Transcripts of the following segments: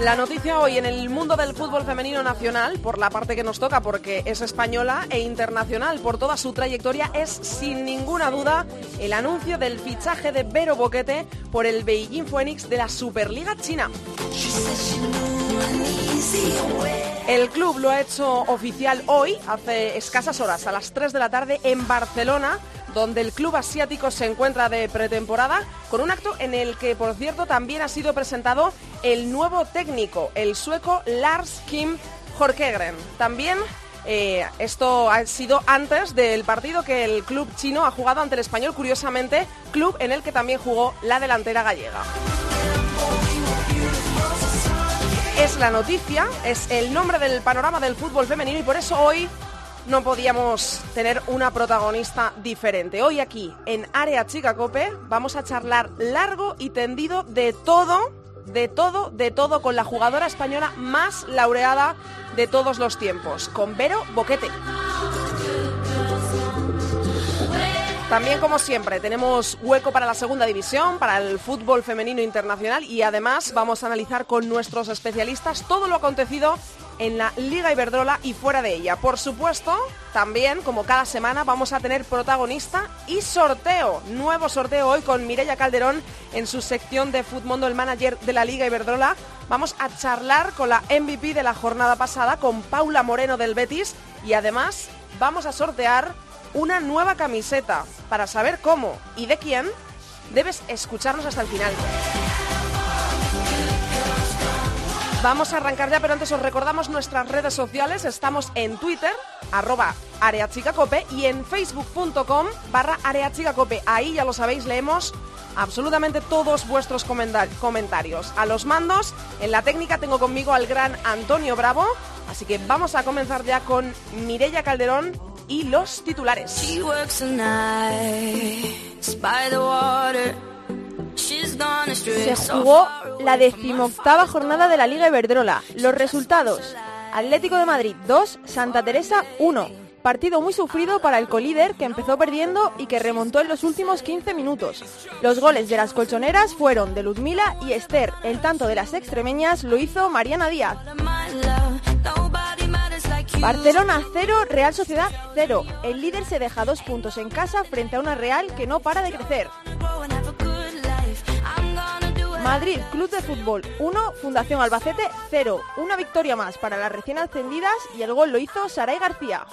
La noticia hoy en el mundo del fútbol femenino nacional, por la parte que nos toca, porque es española e internacional por toda su trayectoria, es sin ninguna duda el anuncio del fichaje de Vero Boquete por el Beijing Phoenix de la Superliga China. El club lo ha hecho oficial hoy, hace escasas horas, a las 3 de la tarde, en Barcelona, donde el club asiático se encuentra de pretemporada, con un acto en el que, por cierto, también ha sido presentado el nuevo técnico, el sueco Lars Kim Jorkegren. También eh, esto ha sido antes del partido que el club chino ha jugado ante el español, curiosamente, club en el que también jugó la delantera gallega. Es la noticia, es el nombre del panorama del fútbol femenino y por eso hoy no podíamos tener una protagonista diferente. Hoy aquí en Área Chica Cope vamos a charlar largo y tendido de todo, de todo, de todo con la jugadora española más laureada de todos los tiempos, con Vero Boquete. También, como siempre, tenemos hueco para la segunda división, para el fútbol femenino internacional y además vamos a analizar con nuestros especialistas todo lo acontecido en la Liga Iberdrola y fuera de ella. Por supuesto, también, como cada semana, vamos a tener protagonista y sorteo. Nuevo sorteo hoy con Mireia Calderón en su sección de Futmundo, el manager de la Liga Iberdrola. Vamos a charlar con la MVP de la jornada pasada, con Paula Moreno del Betis y además vamos a sortear una nueva camiseta. Para saber cómo y de quién, debes escucharnos hasta el final. Vamos a arrancar ya, pero antes os recordamos nuestras redes sociales. Estamos en Twitter, arroba areachicacope, y en facebook.com barra areachicacope. Ahí, ya lo sabéis, leemos absolutamente todos vuestros comentarios. A los mandos, en la técnica tengo conmigo al gran Antonio Bravo, así que vamos a comenzar ya con Mirella Calderón y los titulares. Se jugó la decimoctava jornada de la Liga Iberdrola. Los resultados. Atlético de Madrid 2, Santa Teresa 1. Partido muy sufrido para el colíder que empezó perdiendo y que remontó en los últimos 15 minutos. Los goles de las colchoneras fueron de Ludmila y Esther. El tanto de las extremeñas lo hizo Mariana Díaz. Barcelona 0, Real Sociedad 0. El líder se deja dos puntos en casa frente a una Real que no para de crecer. Madrid, Club de Fútbol 1, Fundación Albacete 0. Una victoria más para las recién ascendidas y el gol lo hizo Saray García.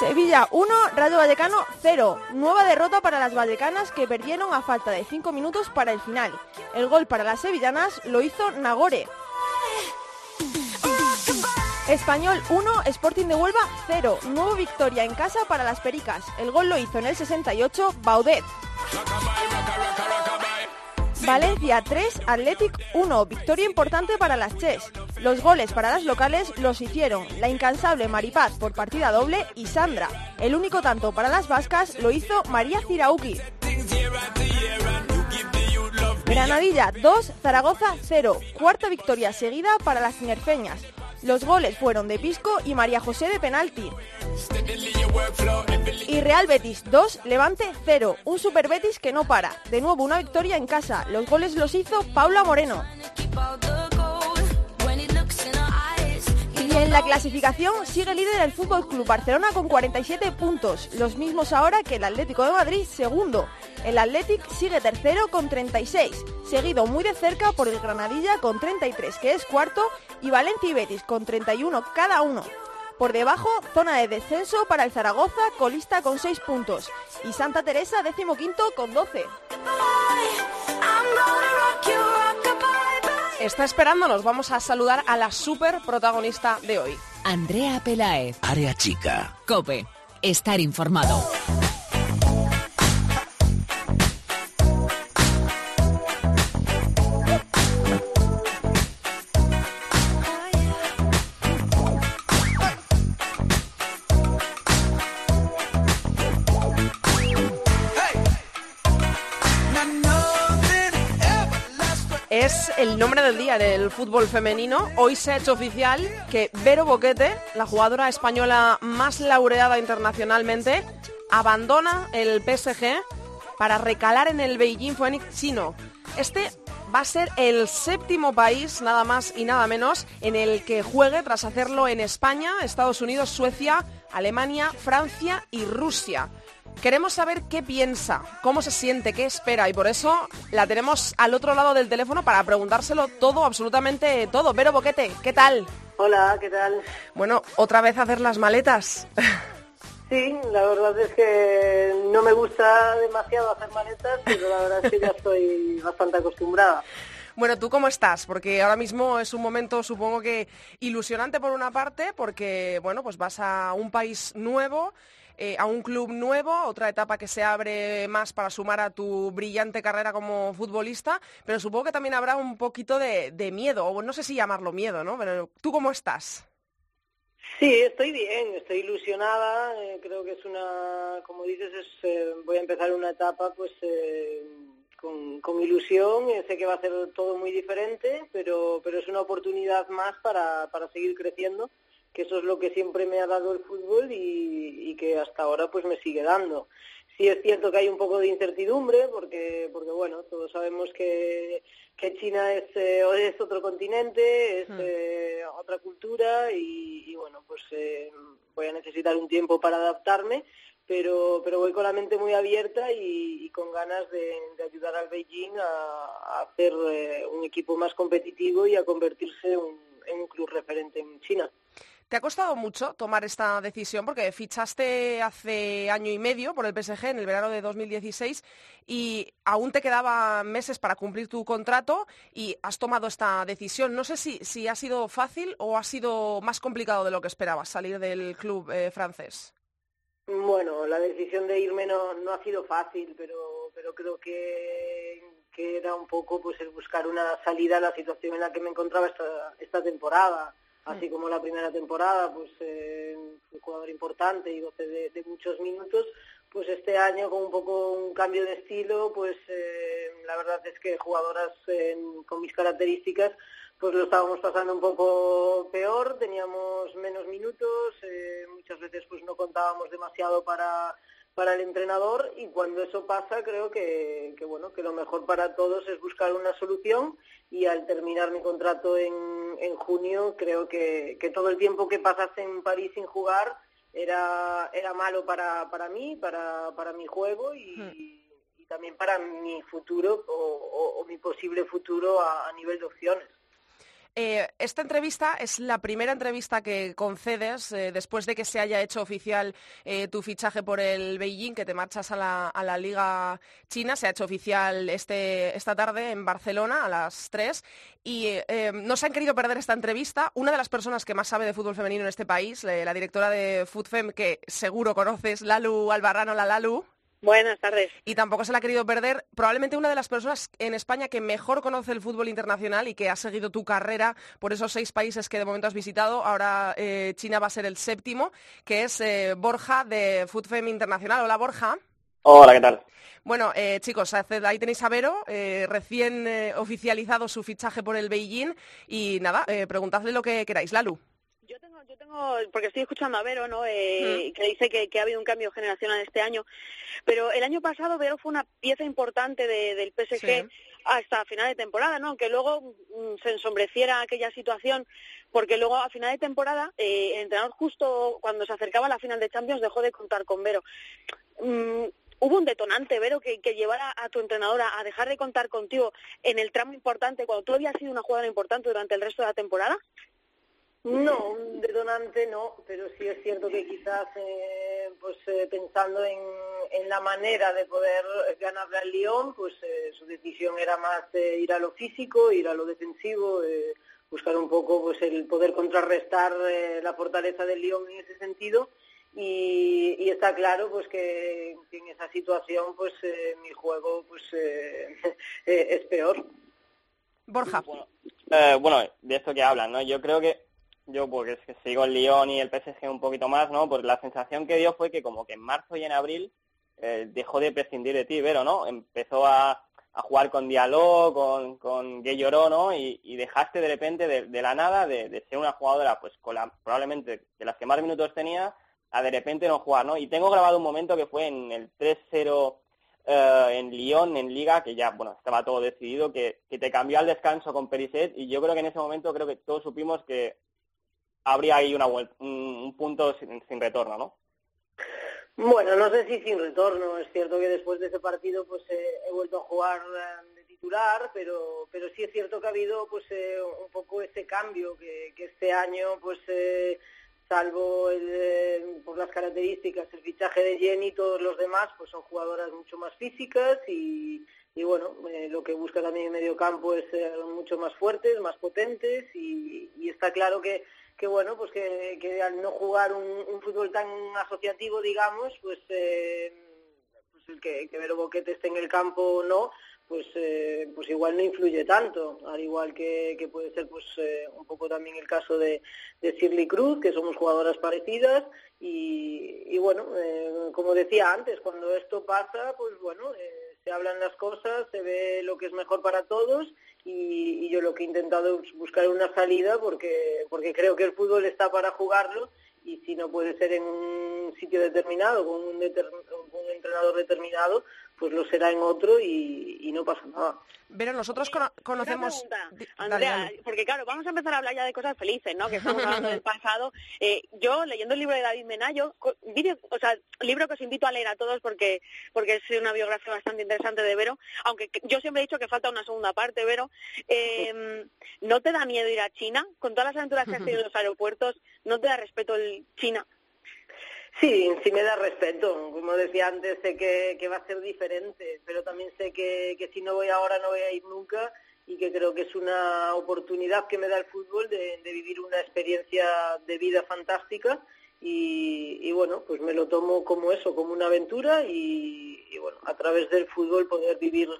Sevilla 1, Rayo Vallecano 0. Nueva derrota para las vallecanas que perdieron a falta de 5 minutos para el final. El gol para las sevillanas lo hizo Nagore. Español 1, Sporting de Huelva 0. Nueva victoria en casa para las Pericas. El gol lo hizo en el 68 Baudet. Valencia 3, Athletic 1. Victoria importante para las Ches. Los goles para las locales los hicieron la incansable Maripaz por partida doble y Sandra. El único tanto para las vascas lo hizo María Cirauki. Granadilla 2, Zaragoza 0. Cuarta victoria seguida para las cinerfeñas. Los goles fueron de Pisco y María José de penalti. Y Real Betis 2, Levante 0. Un Super Betis que no para. De nuevo una victoria en casa. Los goles los hizo Paula Moreno. En la clasificación sigue líder el Fútbol Club Barcelona con 47 puntos, los mismos ahora que el Atlético de Madrid, segundo. El Athletic sigue tercero con 36, seguido muy de cerca por el Granadilla con 33, que es cuarto, y Valencia y Betis con 31 cada uno. Por debajo, zona de descenso para el Zaragoza, colista con 6 puntos, y Santa Teresa, décimo quinto con 12. Está esperándonos, vamos a saludar a la super protagonista de hoy. Andrea Pelaez. Área chica. Cope. Estar informado. Es el nombre del día del fútbol femenino. Hoy se ha hecho oficial que Vero Boquete, la jugadora española más laureada internacionalmente, abandona el PSG para recalar en el Beijing Phoenix chino. Este va a ser el séptimo país, nada más y nada menos, en el que juegue tras hacerlo en España, Estados Unidos, Suecia, Alemania, Francia y Rusia. Queremos saber qué piensa, cómo se siente, qué espera y por eso la tenemos al otro lado del teléfono para preguntárselo todo, absolutamente todo. Vero Boquete, ¿qué tal? Hola, ¿qué tal? Bueno, otra vez hacer las maletas. Sí, la verdad es que no me gusta demasiado hacer maletas, pero la verdad es que ya estoy bastante acostumbrada. Bueno, ¿tú cómo estás? Porque ahora mismo es un momento, supongo que ilusionante por una parte, porque, bueno, pues vas a un país nuevo, eh, a un club nuevo, otra etapa que se abre más para sumar a tu brillante carrera como futbolista, pero supongo que también habrá un poquito de, miedo, o no sé si llamarlo miedo, ¿no? Pero ¿tú cómo estás? Sí, estoy bien, estoy ilusionada, eh, creo que es una, como dices, eh, voy a empezar una etapa pues con, ilusión, sé que va a ser todo muy diferente, pero, pero es una oportunidad más para, para seguir creciendo que eso es lo que siempre me ha dado el fútbol y, que hasta ahora pues me sigue dando. Sí es cierto que hay un poco de incertidumbre porque, porque bueno, todos sabemos que, que China es, eh, es otro continente, es hmm. eh, otra cultura y, bueno, pues eh, voy a necesitar un tiempo para adaptarme, pero, pero voy con la mente muy abierta y, con ganas de, ayudar al Beijing a, hacer un equipo más competitivo y a convertirse en un club referente en China. ¿Te ha costado mucho tomar esta decisión? Porque fichaste hace año y medio por el PSG en el verano de 2016 y aún te quedaban meses para cumplir tu contrato y has tomado esta decisión. No sé si, si ha sido fácil o ha sido más complicado de lo que esperabas salir del club eh, francés. Bueno, la decisión de irme no, no ha sido fácil, pero, pero creo que, que era un poco pues el buscar una salida a la situación en la que me encontraba esta, esta temporada así como la primera temporada, pues eh, un jugador importante y goce de, muchos minutos, pues este año con un poco un cambio de estilo, pues eh, la verdad es que jugadoras con mis características, pues lo estábamos pasando un poco peor, teníamos menos minutos, eh, muchas veces pues no contábamos demasiado para para el entrenador y cuando eso pasa creo que, bueno que lo mejor para todos es buscar una solución y al terminar mi contrato en, en junio creo que, que, todo el tiempo que pasaste en París sin jugar era, era malo para, para mí, para, para mi juego y, hmm. y también para mi futuro o, mi posible futuro a nivel de opciones. Eh, esta entrevista es la primera entrevista que concedes eh, después de que se haya hecho oficial eh, tu fichaje por el Beijing, que te marchas a la, Liga China. Se ha hecho oficial este, esta tarde en Barcelona a las 3 y no se han querido perder esta entrevista. Una de las personas que más sabe de fútbol femenino en este país, la directora de FUTFEM, que seguro conoces, Lalu Albarrano, la Lalu. Buenas tardes. Y tampoco se la ha querido perder probablemente una de las personas en España que mejor conoce el fútbol internacional y que ha seguido tu carrera por esos seis países que de momento has visitado. Ahora eh, China va a ser el séptimo, que es eh, Borja de FootFem Internacional. Hola Borja. Hola, ¿qué tal? Bueno, eh, chicos, ahí tenéis a Vero, recién oficializado su fichaje por el Beijing y nada, preguntadle lo que queráis. Lalu yo tengo, porque estoy escuchando a Vero, ¿no? Eh, que dice que, ha habido un cambio generacional este año, pero el año pasado Vero fue una pieza importante del PSG hasta final de temporada, ¿no? Aunque luego mm, se ensombreciera aquella situación, porque luego a final de temporada eh, el entrenador justo cuando se acercaba a la final de Champions dejó de contar con Vero. Mm, ¿Hubo un detonante, Vero, que, llevara a tu entrenadora a dejar de contar contigo en el tramo importante cuando tú habías sido una jugadora importante durante el resto de la temporada? No, un detonante no, pero sí es cierto que quizás eh, pues eh, pensando en, la manera de poder ganarle al Lyon, pues eh, su decisión era más ir a lo físico, ir a lo defensivo, buscar un poco pues el poder contrarrestar la fortaleza del Lyon en ese sentido y, está claro pues que, en esa situación pues mi juego pues es peor. Borja. bueno, de esto que hablan, ¿no? Yo creo que yo porque es que sigo el Lyon y el PSG un poquito más, ¿no? Pues la sensación que dio fue que como que en marzo y en abril eh, dejó de prescindir de ti, pero ¿no? Empezó a, a jugar con Diallo, con, con Guelloró, ¿no? Y, dejaste de repente de, la nada de, ser una jugadora, pues con la, probablemente de las que más minutos tenía, a de repente no jugar, ¿no? Y tengo grabado un momento que fue en el 3-0 eh, en Lyon, en Liga, que ya, bueno, estaba todo decidido, que, que te cambió al descanso con Periset, y yo creo que en ese momento creo que todos supimos que habría ahí una un, un punto sin, retorno, ¿no? Bueno, no sé si sin retorno. Es cierto que después de ese partido pues eh, he vuelto a jugar eh, de titular, pero pero sí es cierto que ha habido pues eh, un poco ese cambio que, este año pues salvo por las características el fichaje de Jenny todos los demás pues son jugadoras mucho más físicas y, y bueno lo que busca también el medio campo es ser mucho más fuertes, más potentes y está claro que que bueno, pues que, al no jugar un, fútbol tan asociativo, digamos, pues, eh, pues el que, que Vero Boquete esté en el campo o no, pues, eh, pues igual no influye tanto, al igual que, que puede ser pues eh, un poco también el caso de, de Shirley Cruz, que somos jugadoras parecidas, y, y bueno, como decía antes, cuando esto pasa, pues bueno, se hablan las cosas, se ve lo que es mejor para todos y, yo lo que he intentado es buscar una salida porque, porque creo que el fútbol está para jugarlo y si no puede ser en un sitio determinado, con un, un entrenador determinado, pues lo será en otro y, no pasa nada. Pero nosotros conocemos... Andrea, porque claro, vamos a empezar a hablar ya de cosas felices, ¿no? Que estamos hablando del pasado. Eh, yo, leyendo el libro de David Menayo, o sea, libro que os invito a leer a todos porque porque es una biografía bastante interesante de Vero, aunque yo siempre he dicho que falta una segunda parte, Vero. Eh, ¿No te da miedo ir a China? Con todas las aventuras que has tenido en los aeropuertos, ¿no te da respeto el China? Sí, sí me da respeto. Como decía antes, sé que, que va a ser diferente, pero también sé que, que, si no voy ahora no voy a ir nunca y que creo que es una oportunidad que me da el fútbol de, vivir una experiencia de vida fantástica y, y, bueno, pues me lo tomo como eso, como una aventura y, y bueno, a través del fútbol poder vivir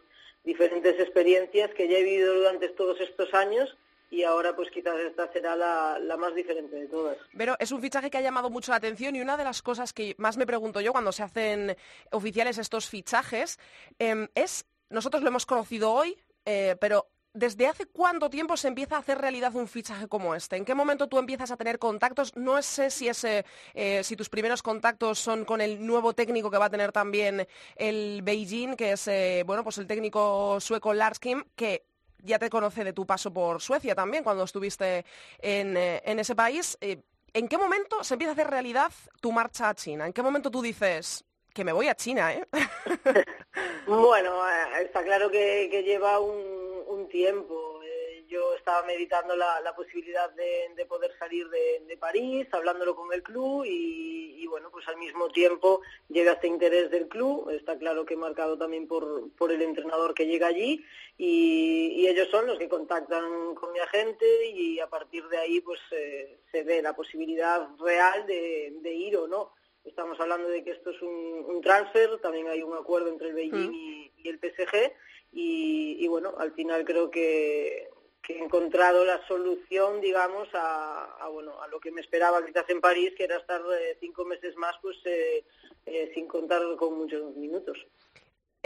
diferentes experiencias que ya he vivido durante todos estos años y ahora pues quizás esta será la, más diferente de todas. Pero es un fichaje que ha llamado mucho la atención y una de las cosas que más me pregunto yo cuando se hacen oficiales estos fichajes em, es, nosotros lo hemos conocido hoy, eh, pero ¿desde hace cuánto tiempo se empieza a hacer realidad un fichaje como este? ¿En qué momento tú empiezas a tener contactos? No sé si, ese, eh, si tus primeros contactos son con el nuevo técnico que va a tener también el Beijing, que es eh, bueno, pues el técnico sueco Larskim, que ya te conoce de tu paso por Suecia también, cuando estuviste en, eh, ese país. Eh, ¿En qué momento se empieza a hacer realidad tu marcha a China? ¿En qué momento tú dices que me voy a China, eh? bueno, eh, está claro que, lleva un tiempo yo estaba meditando la, posibilidad de, poder salir de, París, hablándolo con el club y, bueno, pues al mismo tiempo llega este interés del club, está claro que marcado también por, por el entrenador que llega allí y, ellos son los que contactan con mi agente y a partir de ahí pues eh, se ve la posibilidad real de, ir o no. Estamos hablando de que esto es un, transfer, también hay un acuerdo entre el Beijing mm. y, el PSG y, y, bueno, al final creo que que he encontrado la solución, digamos, a, bueno, a lo que me esperaba quizás en París, que era estar eh, cinco meses más, pues eh, eh, sin contar con muchos minutos.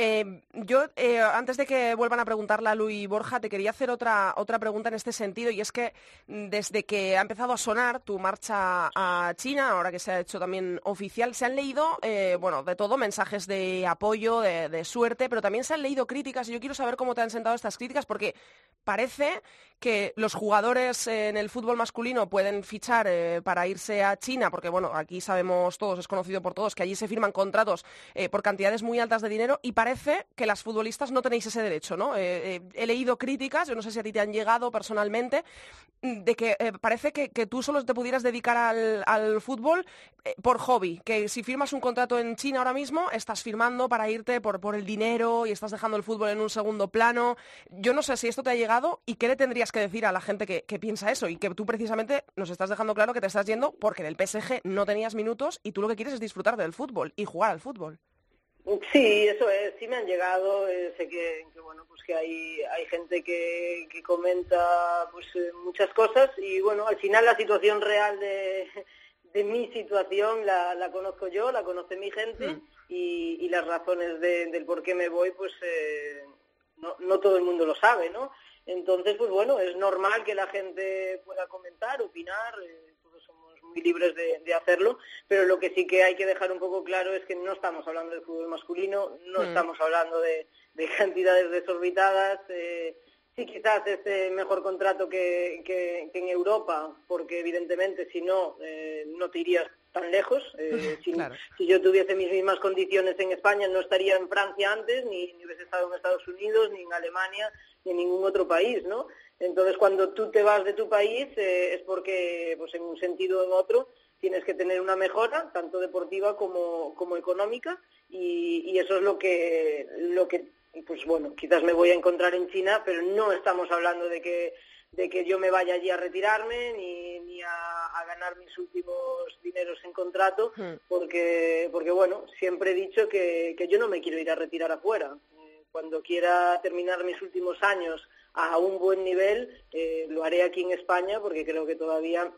Eh, yo, eh, antes de que vuelvan a preguntarle a Luis Borja, te quería hacer otra, otra pregunta en este sentido, y es que mm, desde que ha empezado a sonar tu marcha a China, ahora que se ha hecho también oficial, se han leído, eh, bueno, de todo, mensajes de apoyo, de, suerte, pero también se han leído críticas, y yo quiero saber cómo te han sentado estas críticas, porque parece que los jugadores en el fútbol masculino pueden fichar para irse a China, porque, bueno, aquí sabemos todos, es conocido por todos, que allí se firman contratos por cantidades muy altas de dinero, y parece que las futbolistas no tenéis ese derecho, ¿no? Eh, eh, he leído críticas, yo no sé si a ti te han llegado personalmente, de que eh, parece que, tú solo te pudieras dedicar al, fútbol por hobby, que si firmas un contrato en China ahora mismo, estás firmando para irte por, por el dinero y estás dejando el fútbol en un segundo plano. Yo no sé si esto te ha llegado y qué le tendrías que decir a la gente que, que piensa eso y que tú precisamente nos estás dejando claro que te estás yendo porque en el PSG no tenías minutos y tú lo que quieres es disfrutar del fútbol y jugar al fútbol. Sí, eso es, sí me han llegado, eh, sé que, bueno, pues que hay, hay gente que, que comenta pues eh, muchas cosas y bueno, al final la situación real de, de mi situación la, la conozco yo, la conoce mi gente mm. y, y, las razones de, del por qué me voy pues eh, no, no todo el mundo lo sabe, ¿no? Entonces, pues bueno, es normal que la gente pueda comentar, opinar, eh, todos somos muy libres de, hacerlo, pero lo que sí que hay que dejar un poco claro es que no estamos hablando de fútbol masculino, no mm. estamos hablando de, cantidades desorbitadas. Eh, sí, quizás es el mejor contrato que, en Europa, porque evidentemente si no, eh, no te irías tan lejos. Eh, si, yo tuviese mis mismas condiciones en España, no estaría en Francia antes, ni, ni, hubiese estado en Estados Unidos, ni en Alemania, ni en ningún otro país, ¿no? Entonces, cuando tú te vas de tu país, eh, es porque, pues en un sentido o en otro, tienes que tener una mejora, tanto deportiva como, como económica, y, y eso es lo que, lo que, pues bueno, quizás me voy a encontrar en China, pero no estamos hablando de que de que yo me vaya allí a retirarme ni, ni a, ganar mis últimos dineros en contrato, hmm. porque, porque bueno, siempre he dicho que, que yo no me quiero ir a retirar afuera. Eh, cuando quiera terminar mis últimos años a un buen nivel, eh, lo haré aquí en España, porque creo que todavía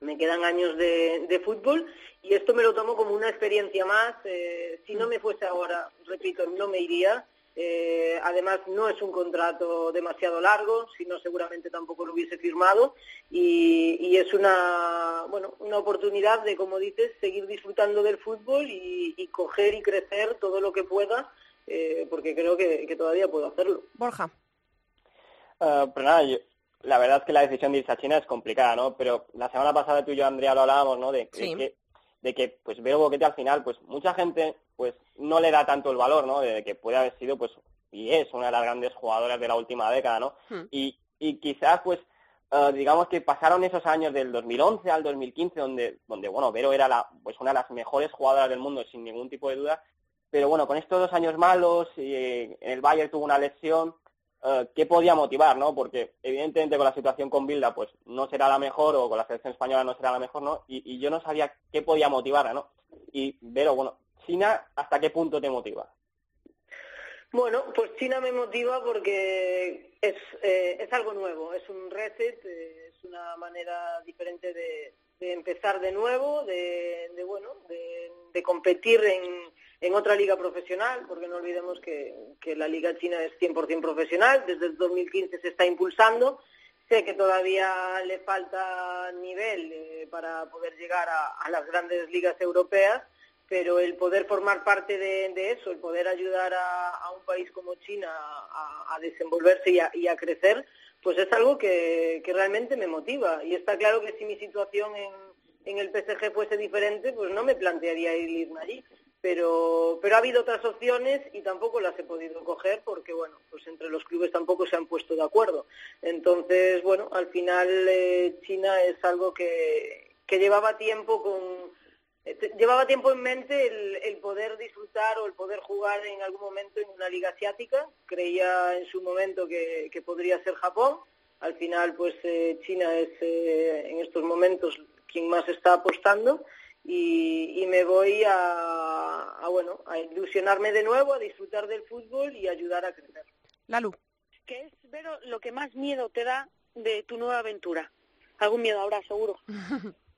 me quedan años de, de, fútbol y esto me lo tomo como una experiencia más. Eh, si no hmm. me fuese ahora, repito, no me iría. Eh, además, no es un contrato demasiado largo, si no seguramente tampoco lo hubiese firmado. Y, es una, bueno, una oportunidad de, como dices, seguir disfrutando del fútbol y, coger y crecer todo lo que pueda, eh, porque creo que, todavía puedo hacerlo. Borja. Uh, pues nada, la verdad es que la decisión de irse a China es complicada, ¿no? Pero la semana pasada tú y yo, Andrea, lo hablábamos, ¿no? De, que, de que, pues, Vero Boquete al final, pues, mucha gente pues no le da tanto el valor, ¿no? De que puede haber sido, pues, y es una de las grandes jugadoras de la última década, ¿no? Hmm. Y, y quizás, pues, eh, digamos que pasaron esos años del 2011 al 2015, donde, donde bueno, Vero era la, pues una de las mejores jugadoras del mundo, sin ningún tipo de duda, pero bueno, con estos dos años malos, y en el Bayern tuvo una lesión, eh, ¿qué podía motivar, no? Porque evidentemente con la situación con Bilda, pues no será la mejor, o con la selección española no será la mejor, ¿no? Y, yo no sabía qué podía motivarla, ¿no? Y Vero, bueno, China, ¿hasta qué punto te motiva? Bueno, pues China me motiva porque es, eh, es algo nuevo, es un reset, eh, es una manera diferente de, empezar de nuevo, de, bueno, de, competir en, en, otra liga profesional, porque no olvidemos que, que la liga china es 100% profesional, desde el 2015 se está impulsando, sé que todavía le falta nivel eh, para poder llegar a las grandes ligas europeas, pero el poder formar parte de, eso, el poder ayudar a, un país como China a, desenvolverse y a, crecer, pues es algo que, realmente me motiva. Y está claro que si mi situación en, el PSG fuese diferente, pues no me plantearía irme allí. Pero, pero ha habido otras opciones y tampoco las he podido coger porque, bueno, pues entre los clubes tampoco se han puesto de acuerdo. Entonces, bueno, al final eh, China es algo que, que llevaba tiempo con eh, llevaba tiempo en mente el, poder disfrutar o el poder jugar en algún momento en una liga asiática. Creía en su momento que, podría ser Japón. Al final, pues eh, China es eh, en estos momentos quien más está apostando y, me voy a, bueno a ilusionarme de nuevo, a disfrutar del fútbol y ayudar a crecer. Lalu. ¿Qué es, Vero, lo que más miedo te da de tu nueva aventura? Algún miedo habrá, seguro.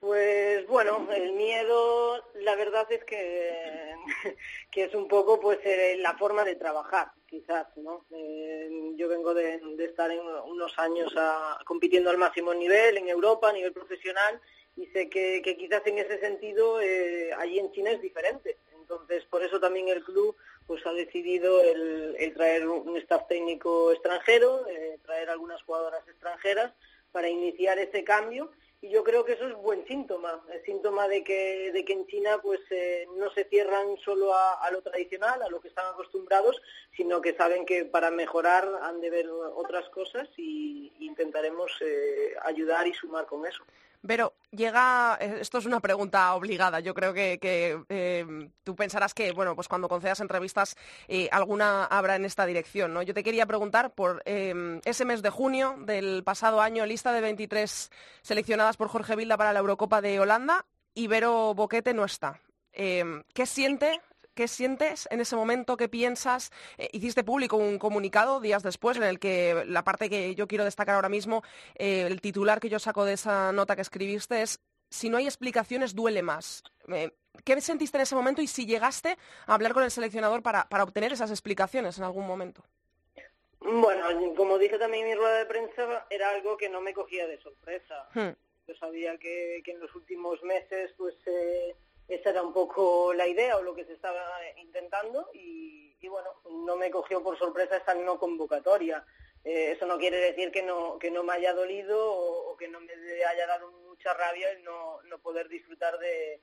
Pues bueno, el miedo, la verdad es que, que es un poco pues eh, la forma de trabajar, quizás, ¿no? Eh, yo vengo de, estar en unos años compitiendo al máximo nivel en Europa, a nivel profesional, y sé que, quizás en ese sentido eh, allí en China es diferente. Entonces, por eso también el club pues ha decidido el, traer un staff técnico extranjero, traer algunas jugadoras extranjeras para iniciar ese cambio y yo creo que eso es buen síntoma, el síntoma de que, de que en China pues eh, no se cierran solo a, lo tradicional, a lo que están acostumbrados, sino que saben que para mejorar han de ver otras cosas y, intentaremos eh, ayudar y sumar con eso. Pero llega, eh, esto es una pregunta obligada, yo creo que, eh, tú pensarás que, bueno, pues cuando concedas entrevistas eh, alguna habrá en esta dirección, ¿no? Yo te quería preguntar por ese mes de junio del pasado año, lista de 23 seleccionadas por Jorge Vilda para la Eurocopa de Holanda, Ibero Boquete no está. ¿Qué siente ¿Qué sientes en ese momento? ¿Qué piensas? Eh, hiciste público un comunicado días después en el que la parte que yo quiero destacar ahora mismo, eh, el titular que yo saco de esa nota que escribiste es si no hay explicaciones duele más. Eh, ¿Qué sentiste en ese momento y si llegaste a hablar con el seleccionador para, obtener esas explicaciones en algún momento? Bueno, como dije también en mi rueda de prensa, era algo que no me cogía de sorpresa. Hmm. Yo sabía que, en los últimos meses, pues eh, esa era un poco la idea o lo que se estaba intentando y, bueno, no me cogió por sorpresa esa no convocatoria. Eh, eso no quiere decir que no, que no me haya dolido o, que no me haya dado mucha rabia el no, no poder disfrutar de,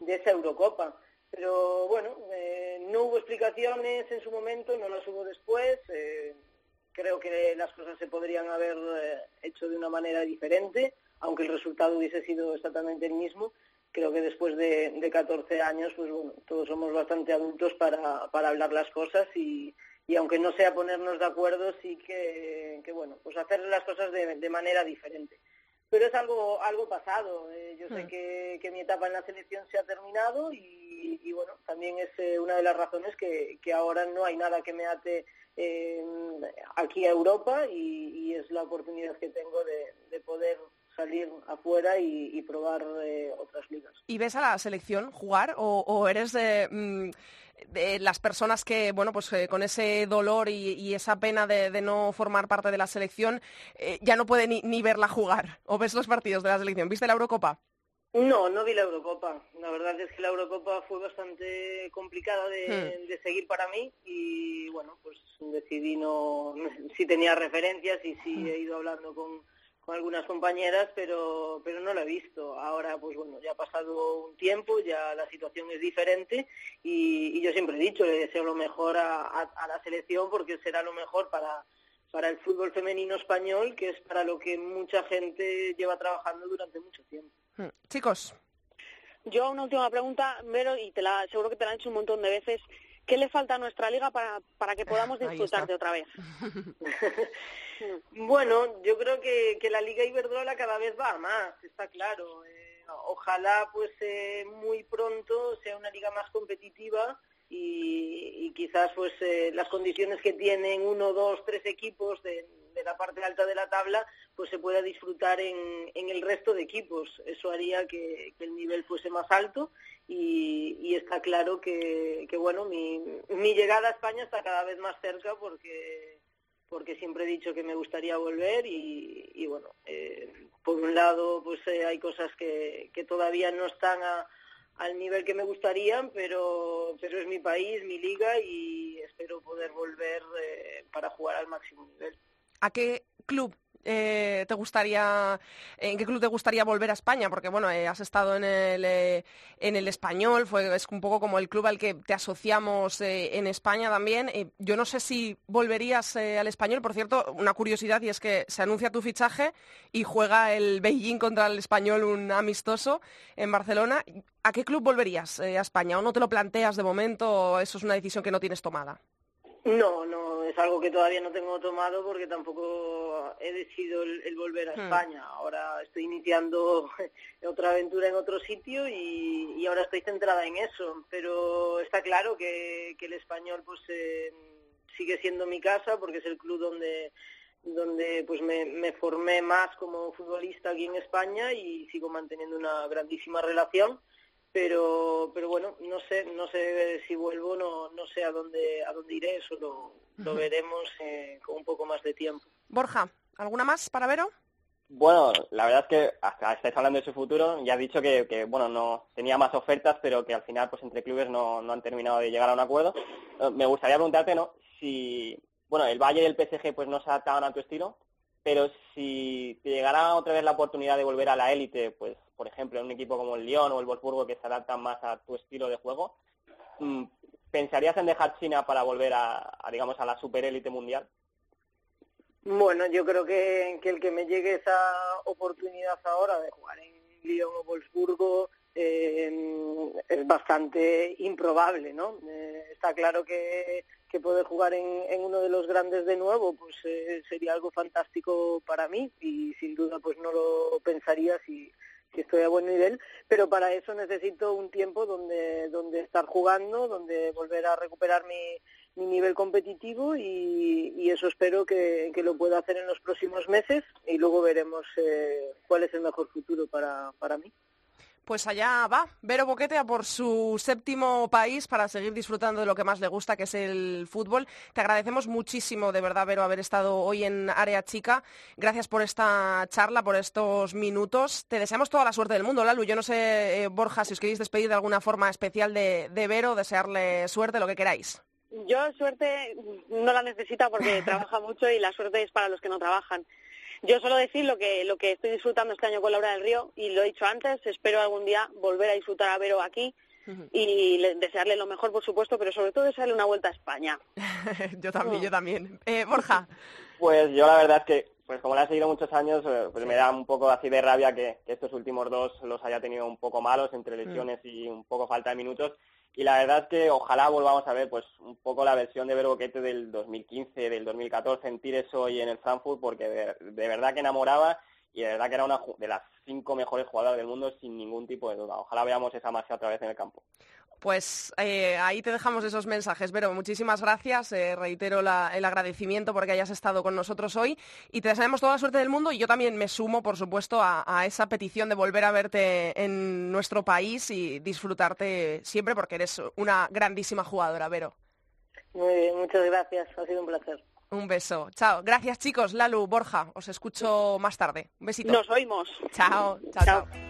de esa Eurocopa. Pero bueno, eh, no hubo explicaciones en su momento, no las hubo después. Eh, creo que las cosas se podrían haber hecho de una manera diferente, aunque el resultado hubiese sido exactamente el mismo. Creo que después de, de 14 años, pues bueno, todos somos bastante adultos para, para hablar las cosas y, y aunque no sea ponernos de acuerdo, sí que, que bueno, pues hacer las cosas de, de manera diferente pero es algo algo pasado. Eh, yo sé hmm. que, mi etapa en la selección se ha terminado y, bueno, también es eh, una de las razones que, ahora no hay nada que me ate eh, aquí a Europa y, es la oportunidad que tengo de, poder salir afuera y, probar otras ligas. ¿Y ves a la selección jugar o, eres de... Mm, de las personas que, bueno, pues eh, con ese dolor y, esa pena de, no formar parte de la selección, eh, ya no puede ni, verla jugar. ¿O ves los partidos de la selección? ¿Viste la Eurocopa? No, no vi la Eurocopa. La verdad es que la Eurocopa fue bastante complicada de, hmm. de seguir para mí y, bueno, pues decidí no, si tenía referencias y si hmm. he ido hablando con algunas compañeras, pero, pero no lo he visto. Ahora, pues bueno, ya ha pasado un tiempo, ya la situación es diferente y, yo siempre he dicho, le deseo lo mejor a, la selección porque será lo mejor para, para el fútbol femenino español, que es para lo que mucha gente lleva trabajando durante mucho tiempo. Hmm. Chicos. Yo una última pregunta, Vero, y te la, seguro que te la han hecho un montón de veces. ¿Qué le falta a nuestra liga para, para que podamos disfrutar de otra vez? bueno, yo creo que, que, la Liga Iberdrola cada vez va a más, está claro. Eh, ojalá pues eh, muy pronto sea una liga más competitiva y, quizás pues eh, las condiciones que tienen uno, dos, tres equipos de, la parte alta de la tabla pues se pueda disfrutar en, en el resto de equipos. Eso haría que, el nivel fuese más alto y, está claro que, que bueno, mi, mi llegada a España está cada vez más cerca porque porque siempre he dicho que me gustaría volver y, bueno, eh, por un lado pues eh, hay cosas que, que todavía no están a, al nivel que me gustarían, pero, pero es mi país, mi liga y espero poder volver eh, para jugar al máximo nivel. ¿A qué club eh, te gustaría, en qué club te gustaría volver a España? Porque bueno, eh, has estado en el, eh, en el español, fue, es un poco como el club al que te asociamos en España también. yo no sé si volverías al español, por cierto, una curiosidad y es que se anuncia tu fichaje y juega el Beijing contra el español un amistoso en Barcelona. ¿A qué club volverías a España? ¿O no te lo planteas de momento o eso es una decisión que no tienes tomada? No, no, es algo que todavía no tengo tomado porque tampoco he decidido el, volver a hmm. España. Ahora estoy iniciando otra aventura en otro sitio y, ahora estoy centrada en eso. Pero está claro que, el español pues eh, sigue siendo mi casa porque es el club donde donde pues me, me formé más como futbolista aquí en España y sigo manteniendo una grandísima relación pero pero bueno no sé no sé si vuelvo no no sé a dónde a dónde iré eso lo, lo veremos eh, con un poco más de tiempo. Borja alguna más para Vero bueno la verdad es que hasta estáis hablando de su futuro ya ha dicho que, que, bueno no tenía más ofertas pero que al final pues entre clubes no, no han terminado de llegar a un acuerdo. Eh, me gustaría preguntarte no si bueno el Valle y el PSG pues no se adaptaban a tu estilo pero si te llegara otra vez la oportunidad de volver a la élite, pues por ejemplo en un equipo como el Lyon o el Wolfsburgo que se adaptan más a tu estilo de juego, mm, ¿pensarías en dejar China para volver a, digamos a la superélite mundial? Bueno, yo creo que, el que me llegue esa oportunidad ahora de jugar en Lyon o Wolfsburgo eh, es bastante improbable, ¿no? Eh, está claro que que poder jugar en, uno de los grandes de nuevo pues eh, sería algo fantástico para mí y sin duda pues no lo pensaría si, si estoy a buen nivel pero para eso necesito un tiempo donde donde estar jugando donde volver a recuperar mi, mi nivel competitivo y, eso espero que, que, lo pueda hacer en los próximos meses y luego veremos eh, cuál es el mejor futuro para, para mí Pues allá va, Vero Boquete a por su séptimo país para seguir disfrutando de lo que más le gusta, que es el fútbol. Te agradecemos muchísimo, de verdad, Vero, haber estado hoy en Área Chica. Gracias por esta charla, por estos minutos. Te deseamos toda la suerte del mundo, Lalu. Yo no sé, eh, Borja, si os queréis despedir de alguna forma especial de, de Vero, desearle suerte, lo que queráis. Yo suerte no la necesita porque trabaja mucho y la suerte es para los que no trabajan. Yo solo decir lo que, lo que estoy disfrutando este año con Laura del Río y lo he dicho antes, espero algún día volver a disfrutar a Vero aquí y desearle lo mejor, por supuesto, pero sobre todo desearle una vuelta a España. yo también, yo también. Eh, Borja. Pues yo la verdad es que, pues como le he seguido muchos años, eh, pues me da un poco así de rabia que, estos últimos dos los haya tenido un poco malos entre mm. lesiones y un poco falta de minutos y la verdad es que ojalá volvamos a ver pues un poco la versión de Boquete del 2015, del 2014, sentir eso hoy en el Frankfurt porque de, verdad que enamoraba y de verdad que era una de las cinco mejores jugadoras del mundo sin ningún tipo de duda. Ojalá veamos esa magia otra vez en el campo. Pues eh, ahí te dejamos esos mensajes, Vero. Muchísimas gracias. Eh, reitero el agradecimiento porque hayas estado con nosotros hoy y te deseamos toda la suerte del mundo y yo también me sumo, por supuesto, a, esa petición de volver a verte en nuestro país y disfrutarte siempre porque eres una grandísima jugadora, Vero. Muy bien, muchas gracias. Ha sido un placer. Un beso. Chao. Gracias, chicos. Lalu, Borja, os escucho más tarde. Un besito. Nos oímos. chao. chao. chao.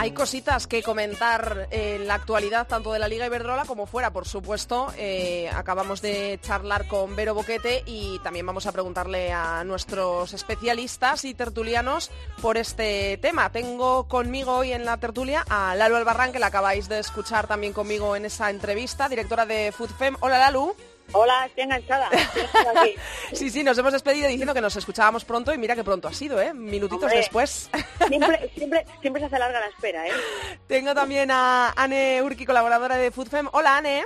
Hay cositas que comentar en la actualidad, tanto de la Liga Iberdrola como fuera, por supuesto. Eh, acabamos de charlar con Vero Boquete y también vamos a preguntarle a nuestros especialistas y tertulianos por este tema. Tengo conmigo hoy en la tertulia a Lalu Albarrán, que la acabáis de escuchar también conmigo en esa entrevista, directora de FoodFem. Hola Lalu. Hola, estoy enganchada. sí, sí, nos hemos despedido diciendo que nos escuchábamos pronto y mira qué pronto ha sido, ¿eh? Minutitos después. siempre, siempre, siempre se hace larga la espera, ¿eh? Tengo también a Anne Urki, colaboradora de FoodFem. Hola, Anne.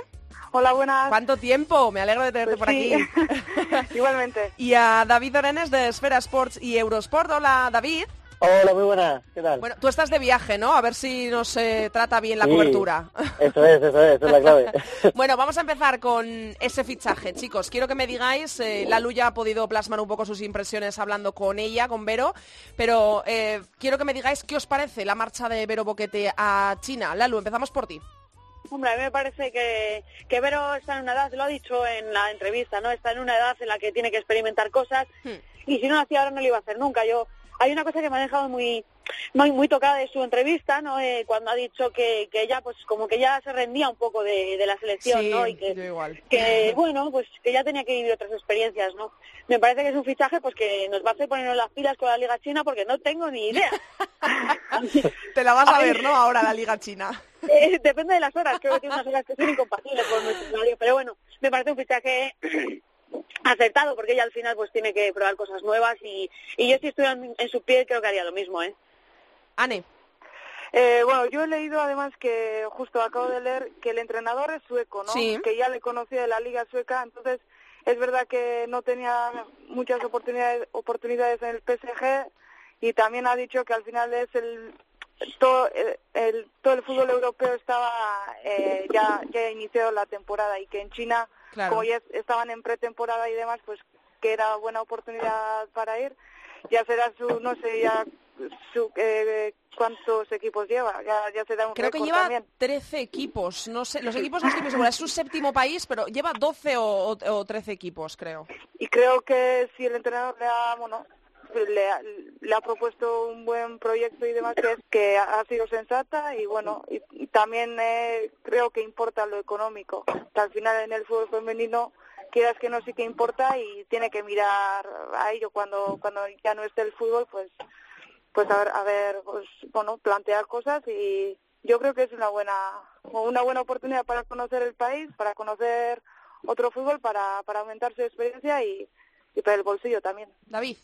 Hola, buenas. ¿Cuánto tiempo? Me alegro de tenerte pues por aquí. Igualmente. Y a David Orenes de Esfera Sports y Eurosport. Hola, David. Hola, muy buenas, ¿qué tal? Bueno, tú estás de viaje, ¿no? A ver si nos eh, trata bien la cobertura. Eso es, eso es, eso es la clave. bueno, vamos a empezar con ese fichaje, chicos. Quiero que me digáis, eh, la Luya ha podido plasmar un poco sus impresiones hablando con ella, con Vero, pero eh, quiero que me digáis qué os parece la marcha de Vero Boquete a China. Lalu, empezamos por ti. Hombre, a mí me parece que, que Vero está en una edad, lo ha dicho en la entrevista, ¿no? Está en una edad en la que tiene que experimentar cosas hmm. y si no lo hacía ahora no lo iba a hacer nunca. Yo hay una cosa que me ha dejado muy muy, muy tocada de su entrevista, ¿no? Eh, cuando ha dicho que, que ella, pues como que ya se rendía un poco de, de la selección, ¿no? Y que, que, bueno, pues que ya tenía que vivir otras experiencias, ¿no? Me parece que es un fichaje, pues que nos va a hacer ponernos las pilas con la Liga China porque no tengo ni idea. Te la vas a, ver, ¿no? Ahora la Liga China. Eh, depende de las horas, creo que tiene unas horas que son incompatibles con nuestro horario, pero bueno, me parece un fichaje acertado porque ella al final pues tiene que probar cosas nuevas y, y yo si estuviera en, su piel creo que haría lo mismo, ¿eh? Anne. Eh, bueno, yo he leído además que, justo acabo de leer, que el entrenador es sueco, ¿no? Que ya le conocía de la liga sueca, entonces es verdad que no tenía muchas oportunidades, oportunidades en el PSG y también ha dicho que al final es el todo el, todo el fútbol europeo estaba eh, ya ya iniciado la temporada y que en China como ya estaban en pretemporada y demás, pues que era buena oportunidad para ir. Ya será su, no sé, ya su, eh, cuántos equipos lleva, ya, ya se da un Creo que lleva 13 equipos, no sé, los equipos no estoy segura, es su séptimo país, pero lleva 12 o, o 13 equipos, creo. Y creo que si el entrenador le ha, bueno, le, le, ha propuesto un buen proyecto y demás que, es, que ha sido sensata y bueno, y, también eh, creo que importa lo económico. al final en el fútbol femenino quieras que no sí que importa y tiene que mirar a ello. Cuando cuando ya no esté el fútbol pues pues a ver a ver pues bueno plantear cosas y yo creo que es una buena una buena oportunidad para conocer el país para conocer otro fútbol para para aumentar su experiencia y para el bolsillo también. David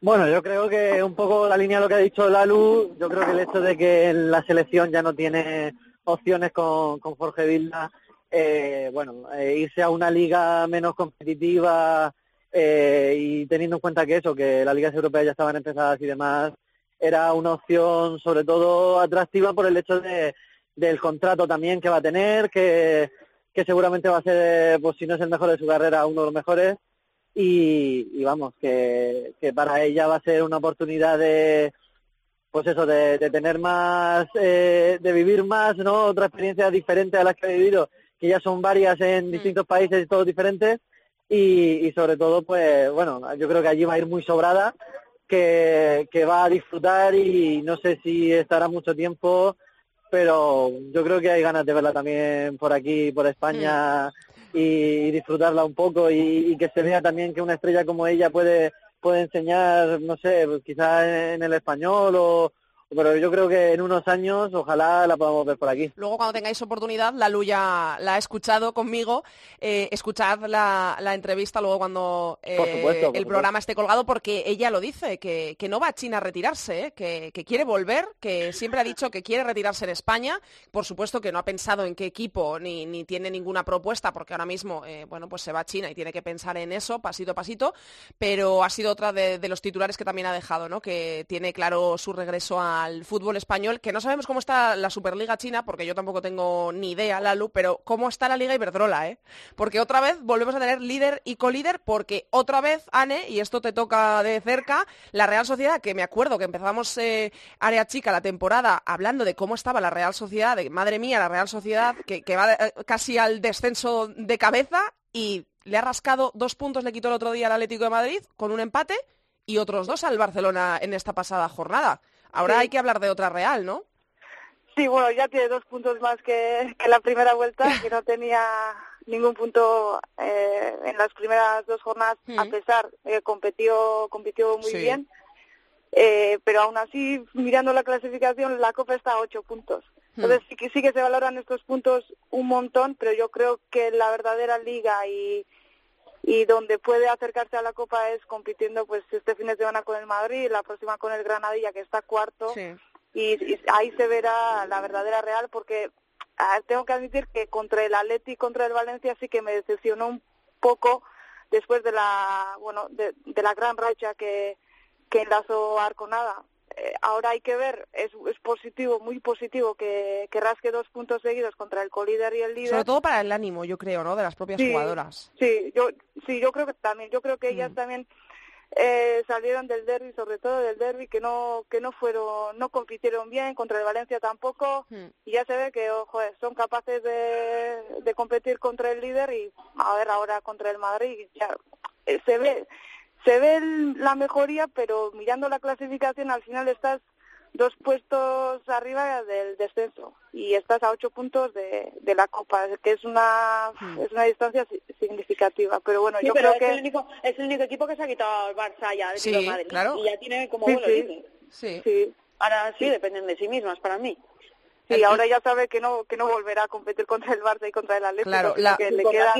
bueno, yo creo que un poco la línea de lo que ha dicho Lalu, yo creo que el hecho de que la selección ya no tiene opciones con, con Jorge Vilda, eh, bueno, eh, irse a una liga menos competitiva eh, y teniendo en cuenta que eso, que las ligas europeas ya estaban empezadas y demás, era una opción sobre todo atractiva por el hecho de, del contrato también que va a tener, que, que seguramente va a ser, pues si no es el mejor de su carrera, uno de los mejores. Y, vamos, que, que para ella va a ser una oportunidad de, pues eso, de, de tener más, eh, de vivir más, ¿no? Otra experiencia diferente a las que ha vivido, que ya son varias en mm. distintos países y todos diferentes. Y, y sobre todo, pues bueno, yo creo que allí va a ir muy sobrada que, que va a disfrutar y no sé si estará mucho tiempo, pero yo creo que hay ganas de verla también por aquí, por España mm. Y, disfrutarla un poco y, que se vea también que una estrella como ella puede puede enseñar, no sé, quizás en el español o, pero yo creo que en unos años ojalá la podamos ver por aquí. Luego cuando tengáis oportunidad, la Luya la ha escuchado conmigo, eh, escuchad la, entrevista luego cuando eh, el programa esté colgado porque ella lo dice, que, no va a China a retirarse, eh, que, quiere volver, que siempre ha dicho que quiere retirarse en España, por supuesto que no ha pensado en qué equipo ni, ni tiene ninguna propuesta porque ahora mismo bueno, pues se va a China y tiene que pensar en eso pasito a pasito, pero ha sido otra de, de los titulares que también ha dejado, ¿no? que tiene claro su regreso a al fútbol español, que no sabemos cómo está la Superliga China, porque yo tampoco tengo ni idea, Lalu, pero cómo está la Liga Iberdrola, ¿eh? Porque otra vez volvemos a tener líder y colíder, porque otra vez, Ane, y esto te toca de cerca, la Real Sociedad, que me acuerdo que empezamos eh, área chica la temporada hablando de cómo estaba la Real Sociedad, de madre mía, la Real Sociedad, que, va eh, casi al descenso de cabeza, y le ha rascado dos puntos, le quitó el otro día al Atlético de Madrid con un empate y otros dos al Barcelona en esta pasada jornada. Ahora hay que hablar de otra Real, ¿no? Sí, bueno, ya tiene dos puntos más que, que la primera vuelta, que no tenía ningún punto eh, en las primeras dos jornadas, a pesar de que competió, compitió muy bien. Eh, pero aún así, mirando la clasificación, la Copa está a ocho puntos. Entonces sí que, sí que se valoran estos puntos un montón, pero yo creo que la verdadera liga y, y donde puede acercarse a la Copa es compitiendo pues este fin de semana con el Madrid, la próxima con el Granadilla que está cuarto. Y, ahí se verá la verdadera Real porque ah, tengo que admitir que contra el Atleti y contra el Valencia sí que me decepcionó un poco después de la bueno de, de la gran racha que que enlazó Arconada ahora hay que ver, es, es positivo, muy positivo que, que, rasque dos puntos seguidos contra el colíder y el líder. Sobre todo para el ánimo, yo creo, ¿no? De las propias jugadoras. Sí, yo, sí, yo creo que también, yo creo que ellas mm. también eh, salieron del derby, sobre todo del derby, que no, que no fueron, no compitieron bien, contra el Valencia tampoco, mm. y ya se ve que, ojo, son capaces de, de competir contra el líder y a ver ahora contra el Madrid, ya eh, se ve se ve la mejoría, pero mirando la clasificación al final estás dos puestos arriba del descenso y estás a ocho puntos de, de la Copa, que es una hmm. es una distancia significativa. Pero bueno, yo creo es que el único es el único equipo que se ha quitado al Barça ya de sí, Madrid claro. y ya tiene como sí, sí. Sí. sí. Ahora sí, dependen de sí mismas para mí. Sí, ahora ya sabe que no que no volverá a competir contra el Barça y contra el Atlético, claro, la... que le queda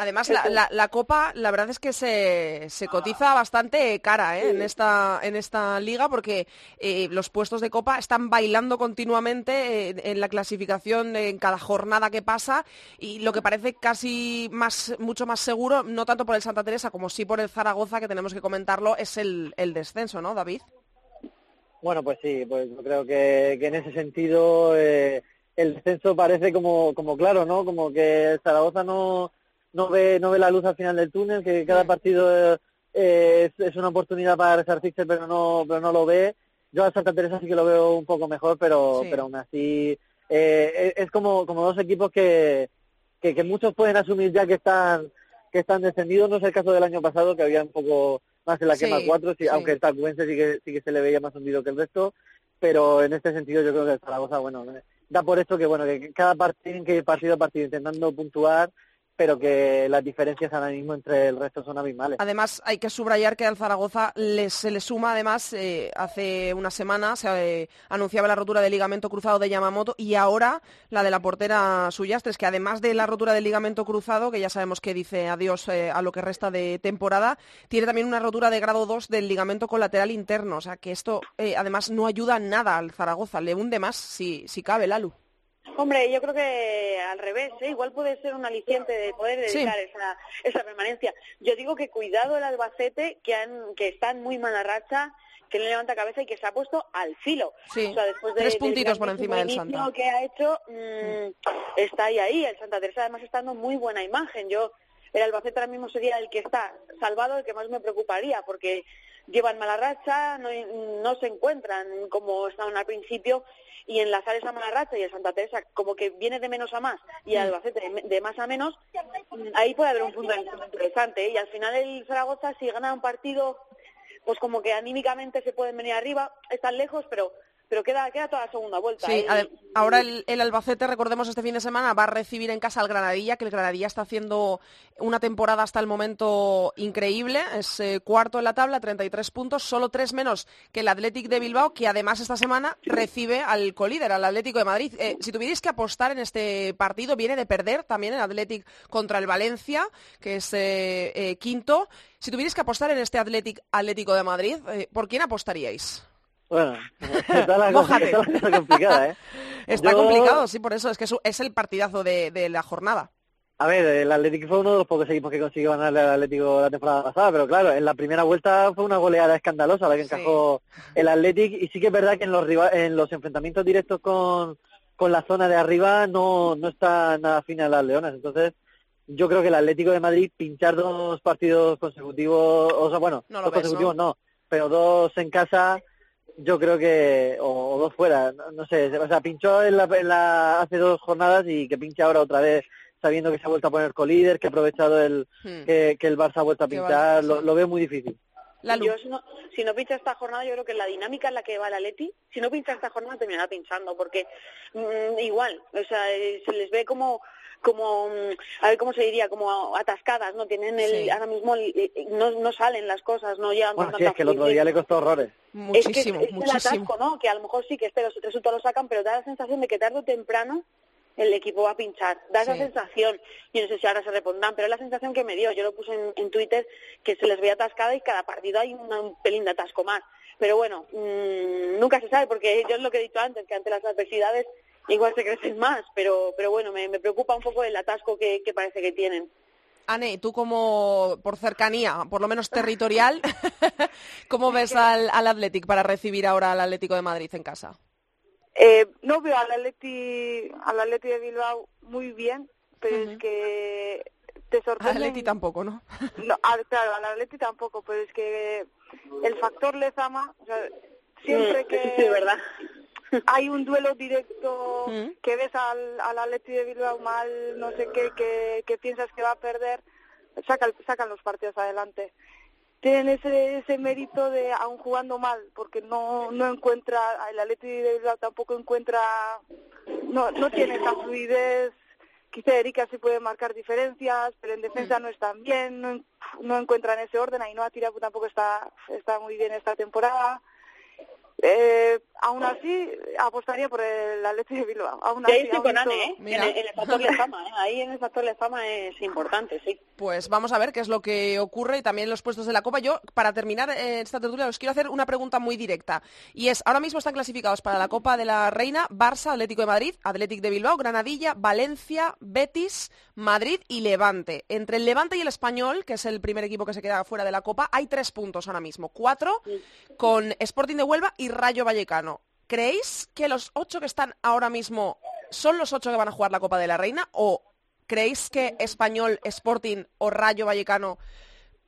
Además, la, la, Copa, la verdad es que se, se cotiza bastante cara ¿eh? en, esta, en esta liga porque eh, los puestos de Copa están bailando continuamente eh, en la clasificación en cada jornada que pasa y lo que parece casi más, mucho más seguro, no tanto por el Santa Teresa como sí por el Zaragoza, que tenemos que comentarlo, es el, el descenso, ¿no, David? Bueno, pues sí, pues yo creo que, que en ese sentido el descenso parece como, como claro, ¿no? Como que el Zaragoza no no ve, no ve la luz al final del túnel, que cada partido eh, es, una oportunidad para resarcirse, pero no, pero no lo ve. Yo a Santa Teresa sí que lo veo un poco mejor, pero, pero aún así eh, es como, como dos equipos que, que, muchos pueden asumir ya que están que están descendidos. No es el caso del año pasado, que había un poco más en la quema cuatro, sí, aunque el Tacuense sí que, sí que se le veía más hundido que el resto. Pero en este sentido yo creo que Zaragoza, bueno, da por esto que bueno que cada partido que partido a partido intentando puntuar pero que las diferencias ahora mismo entre el resto son abismales. Además, hay que subrayar que al Zaragoza se le suma, además, eh, hace una semana se eh, anunciaba la rotura del ligamento cruzado de Yamamoto y ahora la de la portera Suyastres, que además de la rotura del ligamento cruzado, que ya sabemos que dice adiós eh, a lo que resta de temporada, tiene también una rotura de grado 2 del ligamento colateral interno. O sea, que esto además no ayuda nada al Zaragoza, le hunde más si, si cabe, Lalu. Hombre, yo creo que al revés, ¿eh? igual puede ser un aliciente de poder dedicar esa, esa permanencia. Yo digo que cuidado el Albacete, que, han, que está en muy mala racha, que le levanta cabeza y que se ha puesto al filo. Sí, o sea, después de, tres puntitos por encima del Santa. que ha hecho, mmm, está ahí, ahí. El Santa Teresa además está dando muy buena imagen. Yo, el Albacete ahora mismo sería el que está salvado, el que más me preocuparía, porque llevan mala racha, no, no se encuentran como estaban al principio y en la sala esa mala racha y el Santa Teresa como que viene de menos a más y el Albacete de más a menos, ahí puede haber un punto interesante ¿eh? y al final el Zaragoza si gana un partido pues como que anímicamente se pueden venir arriba, están lejos, pero pero queda, queda toda la segunda vuelta. Sí, ¿eh? ahora el, Albacete, recordemos este fin de semana, va a recibir en casa al Granadilla, que el Granadilla está haciendo una temporada hasta el momento increíble, es eh, cuarto en la tabla, 33 puntos, solo tres menos que el Athletic de Bilbao, que además esta semana recibe al colíder, al Atlético de Madrid. Eh, si tuvierais que apostar en este partido, viene de perder también el Athletic contra el Valencia, que es quinto. Si tuvierais que apostar en este Athletic Atlético de Madrid, ¿por quién apostaríais? Bueno, está la, cosa, está complicada, ¿eh? Está complicado, sí, por eso, es que es el partidazo de, la jornada. A ver, el Atlético fue uno de los pocos equipos que consiguió ganarle al Atlético la temporada pasada, pero claro, en la primera vuelta fue una goleada escandalosa la que encajó el Atlético y sí que es verdad que en los en los enfrentamientos directos con, con la zona de arriba no, no está nada fina las Leonas, entonces yo creo que el Atlético de Madrid pinchar dos partidos consecutivos, o sea, bueno, dos consecutivos no, pero dos en casa yo creo que, o, dos fuera, no, sé, o sea, pinchó en la, hace dos jornadas y que pinche ahora otra vez, sabiendo que se ha vuelto a poner colíder, que ha aprovechado el, hmm. que, el Barça ha vuelto a pinchar, lo, veo muy difícil. yo si no, si no pincha esta jornada, yo creo que la dinámica en la que va la Leti, si no pincha esta jornada terminará pinchando, porque mm, igual, o sea, eh, se les ve como como mm, a ver cómo se diría como atascadas no tienen el ahora mismo no, no salen las cosas no llegan bueno, sí, es que el otro día le costó horrores. Muchísimo es que muchísimo el atasco no que a lo mejor sí que este resultado lo sacan pero da la sensación de que tarde o temprano el equipo va a pinchar. Da esa sensación, y no sé si ahora se repondrán, pero es la sensación que me dio. Yo lo puse en, en Twitter que se les veía atascada y cada partido hay un pelín de atasco más. Pero bueno, mmm, nunca se sabe, porque yo es lo que he dicho antes, que ante las adversidades igual se crecen más, pero, pero bueno, me, preocupa un poco el atasco que, parece que tienen. Ane, tú como por cercanía, por lo menos territorial, ¿cómo ves al, al Athletic para recibir ahora al Atlético de Madrid en casa? Eh, no veo al Atleti, al Atleti de Bilbao muy bien, pero es que te sorprende. Al Atleti tampoco, ¿no? no claro, al Atleti tampoco, pero es que el factor Lezama, o sea, siempre mm, que... Sí, verdad hay un duelo directo mm. que ves al, al Atleti de Bilbao mal, no sé qué, que, piensas que va a perder, sacan, sacan los partidos adelante. Tienen ese, ese mérito de, aún jugando mal, porque no, no encuentra, el Atleti de Bilbao tampoco encuentra, no, no tiene esa fluidez, quizá Erika sí puede marcar diferencias, pero en defensa mm. no están bien, no, no encuentran ese orden, ahí no Tira tampoco está, está muy bien esta temporada eh, aún así, apostaría por el Atleti de Bilbao. Aún así, con Ane, ¿eh? En, el, factor de fama, ¿eh? Ahí en el factor de fama es importante, sí. Pues vamos a ver qué es lo que ocurre y también los puestos de la Copa. Yo, para terminar eh, esta tertulia, os quiero hacer una pregunta muy directa. Y es, ahora mismo están clasificados para la Copa de la Reina Barça, Atlético de Madrid, Atlético de Bilbao, Granadilla, Valencia, Betis, Madrid y Levante. Entre el Levante y el Español, que es el primer equipo que se queda fuera de la Copa, hay tres puntos ahora mismo. Cuatro con Sporting de Huelva y Rayo Vallecano. ¿Creéis que los ocho que están ahora mismo son los ocho que van a jugar la Copa de la Reina? ¿O creéis que Español, Sporting o Rayo Vallecano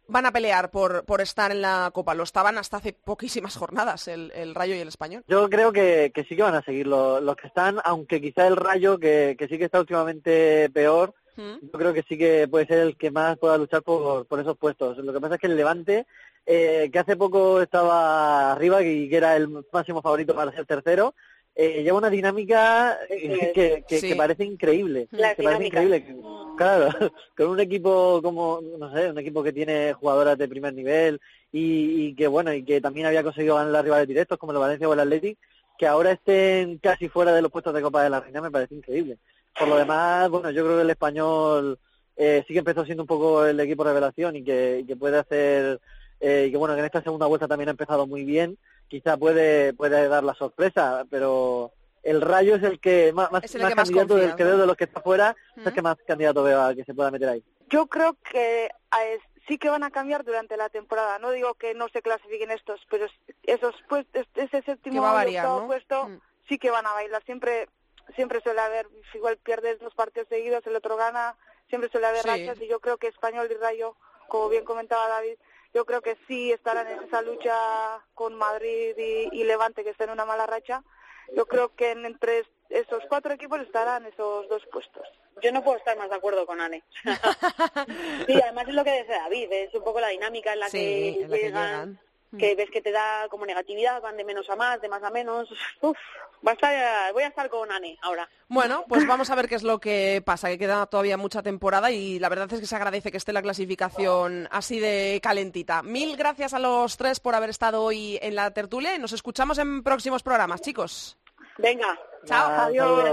van a pelear por, por estar en la Copa? Lo estaban hasta hace poquísimas jornadas el, Rayo y el Español. Yo creo que, sí que van a seguir los, que están, aunque quizá el Rayo, que, sí que está últimamente peor, ¿Mm? yo creo que sí que puede ser el que más pueda luchar por, por esos puestos. Lo que pasa es que el Levante eh, que hace poco estaba arriba y que era el máximo favorito para ser tercero, eh, lleva una dinámica que, que, parece increíble. que parece increíble. Claro, con un equipo como, no sé, un equipo que tiene jugadoras de primer nivel y, que, bueno, y que también había conseguido ganar las rivales directos como el Valencia o el Athletic, que ahora estén casi fuera de los puestos de Copa de la Reina me parece increíble. Por lo demás, bueno, yo creo que el español eh, sí que empezó siendo un poco el equipo revelación y que, y que puede hacer eh, y que bueno, que en esta segunda vuelta también ha empezado muy bien, quizá puede, puede dar la sorpresa, pero el Rayo es el que más, más, candidato del que veo de los que está fuera, es el que más candidato veo a que se pueda meter ahí. Yo creo que sí que van a cambiar durante la temporada. No digo que no se clasifiquen estos, pero esos pues ese séptimo puesto mm. sí que van a bailar. Siempre siempre suele haber, igual pierdes dos partidos seguidos, el otro gana, siempre suele haber rachas y yo creo que Español y Rayo, como bien comentaba David, yo creo que sí estarán en esa lucha con Madrid y, Levante, que está en una mala racha. Yo creo que entre esos cuatro equipos estarán esos dos puestos. Yo no puedo estar más de acuerdo con Ane. sí, además es lo que dice David, es un poco la dinámica en la que, llegan, que ves que te da como negatividad, van de menos a más, de más a menos. Uf, va a estar, voy a estar con Ane ahora. Bueno, pues vamos a ver qué es lo que pasa, que queda todavía mucha temporada y la verdad es que se agradece que esté la clasificación así de calentita. Mil gracias a los tres por haber estado hoy en la tertulia y nos escuchamos en próximos programas, chicos. Venga, chao. Adiós.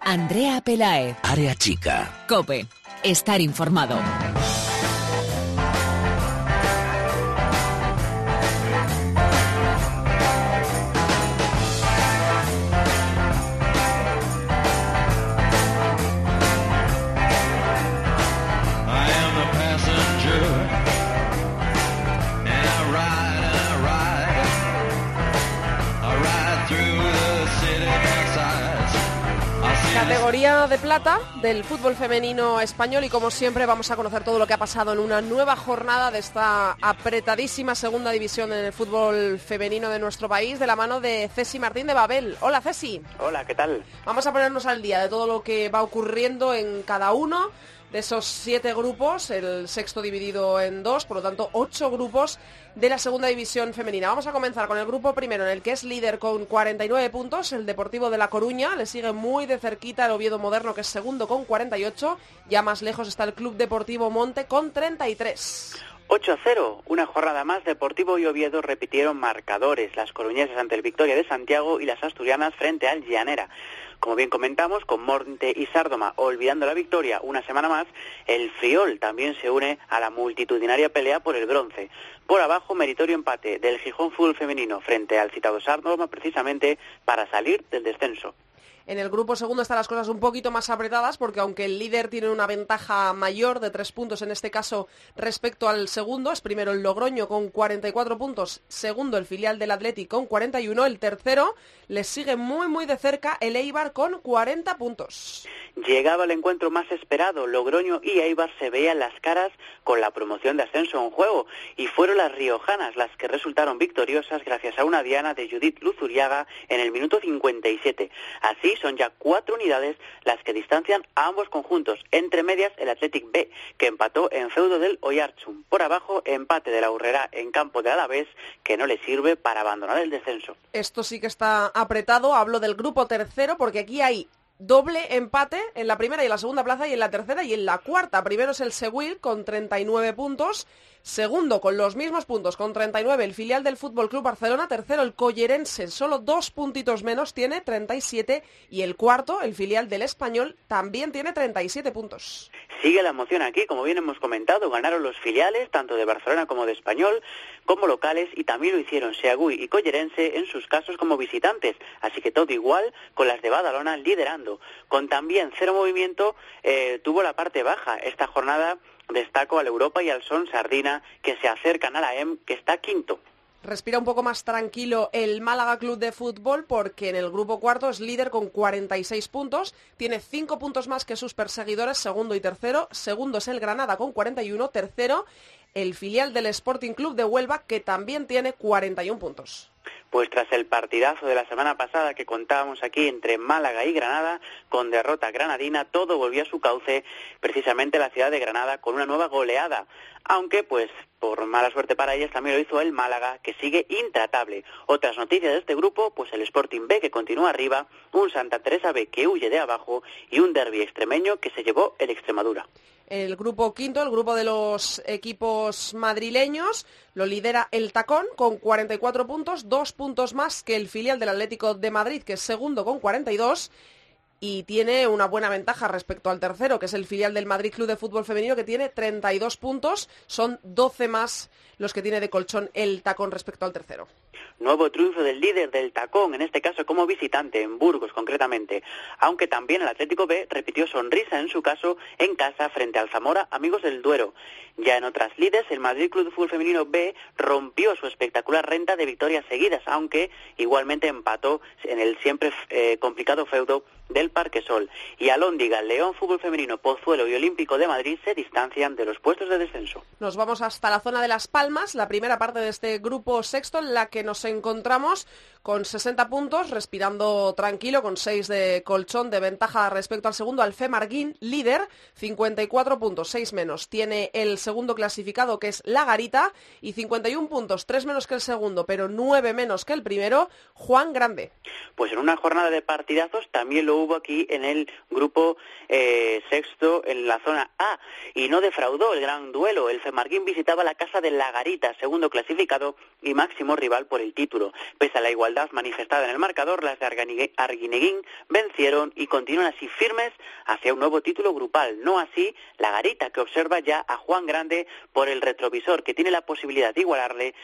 Andrea Pelae. Área chica. Cope. Estar informado. Categoría de plata del fútbol femenino español y como siempre vamos a conocer todo lo que ha pasado en una nueva jornada de esta apretadísima segunda división en el fútbol femenino de nuestro país de la mano de Ceci Martín de Babel. Hola Ceci. Hola, ¿qué tal? Vamos a ponernos al día de todo lo que va ocurriendo en cada uno de esos siete grupos, el sexto dividido en dos, por lo tanto ocho grupos de la segunda división femenina. Vamos a comenzar con el grupo primero, en el que es líder con 49 puntos, el Deportivo de La Coruña, le sigue muy de cerquita el Oviedo Moderno, que es segundo con 48, ya más lejos está el Club Deportivo Monte con 33. 8 a 0, una jornada más, Deportivo y Oviedo repitieron marcadores, las coruñesas ante el Victoria de Santiago y las asturianas frente al Llanera. Como bien comentamos, con Monte y Sárdoma olvidando la victoria una semana más, el Friol también se une a la multitudinaria pelea por el bronce. Por abajo, meritorio empate del Gijón Fútbol Femenino frente al citado Sárdoma precisamente para salir del descenso. En el grupo segundo están las cosas un poquito más apretadas porque aunque el líder tiene una ventaja mayor de tres puntos en este caso respecto al segundo, es primero el Logroño con 44 puntos, segundo el filial del Atlético con 41, el tercero les sigue muy muy de cerca el Eibar con 40 puntos. Llegaba el encuentro más esperado, Logroño y Eibar se veían las caras con la promoción de ascenso en juego y fueron las riojanas las que resultaron victoriosas gracias a una diana de Judith Luzuriaga en el minuto 57. Así son ya cuatro unidades las que distancian a ambos conjuntos. Entre medias, el Athletic B, que empató en feudo del Oyarchum. Por abajo, empate de la Urrera en campo de Alavés, que no le sirve para abandonar el descenso. Esto sí que está apretado. Hablo del grupo tercero, porque aquí hay doble empate en la primera y en la segunda plaza y en la tercera y en la cuarta. Primero es el Seguil con 39 puntos Segundo, con los mismos puntos, con 39, el filial del Fútbol Club Barcelona. Tercero, el Collerense, solo dos puntitos menos, tiene 37. Y el cuarto, el filial del Español, también tiene 37 puntos. Sigue la emoción aquí, como bien hemos comentado, ganaron los filiales, tanto de Barcelona como de Español, como locales, y también lo hicieron Seagüí y Collerense en sus casos como visitantes. Así que todo igual, con las de Badalona liderando. Con también cero movimiento, eh, tuvo la parte baja esta jornada destaco al Europa y al Son Sardina, que se acercan a la EM, que está quinto. Respira un poco más tranquilo el Málaga Club de Fútbol porque en el grupo cuarto es líder con 46 puntos, tiene 5 puntos más que sus perseguidores, segundo y tercero. Segundo es el Granada con 41, tercero el filial del Sporting Club de Huelva que también tiene 41 puntos. Pues tras el partidazo de la semana pasada que contábamos aquí entre Málaga y Granada, con derrota granadina, todo volvió a su cauce, precisamente la ciudad de Granada, con una nueva goleada. Aunque, pues, por mala suerte para ellas, también lo hizo el Málaga, que sigue intratable. Otras noticias de este grupo, pues el Sporting B, que continúa arriba, un Santa Teresa B, que huye de abajo, y un derby extremeño que se llevó el Extremadura. El grupo quinto, el grupo de los equipos madrileños, lo lidera el Tacón con 44 puntos, dos puntos más que el filial del Atlético de Madrid, que es segundo con 42. y tiene una buena ventaja respecto al tercero, que es el filial del Madrid Club de Fútbol Femenino, que tiene 32 puntos, son 12 más los que tiene de colchón el tacón respecto al tercero. Nuevo triunfo del líder del tacón, en este caso como visitante, en Burgos concretamente, aunque también el Atlético B repitió sonrisa en su caso en casa frente al Zamora, amigos del Duero. Ya en otras líderes, el Madrid Club de Fútbol Femenino B rompió su espectacular renta de victorias seguidas, aunque igualmente empató en el siempre eh, complicado feudo del Parque Sol. Y Alóndiga, León Fútbol Femenino, Pozuelo y Olímpico de Madrid se distancian de los puestos de descenso. Nos vamos hasta la zona de Las Palmas, la primera parte de este grupo sexto en la que nos encontramos con 60 puntos, respirando tranquilo, con 6 de colchón de ventaja respecto al segundo, Alfe Marguín, líder, 54 puntos, 6 menos. Tiene el segundo clasificado, que es La Garita, y 51 puntos, 3 menos que el segundo, pero 9 menos que el primero, Juan Grande. Pues en una jornada de partidazos también lo hubo aquí en el grupo eh, sexto, en la zona A, y no defraudó el gran duelo. El Femarguín visitaba la casa de La Garita, segundo clasificado y máximo rival por el título. Pese a la igualdad manifestada en el marcador, las de Arguineguín vencieron y continúan así firmes hacia un nuevo título grupal. No así la Garita, que observa ya a Juan Grande por el retrovisor, que tiene la posibilidad de igualarle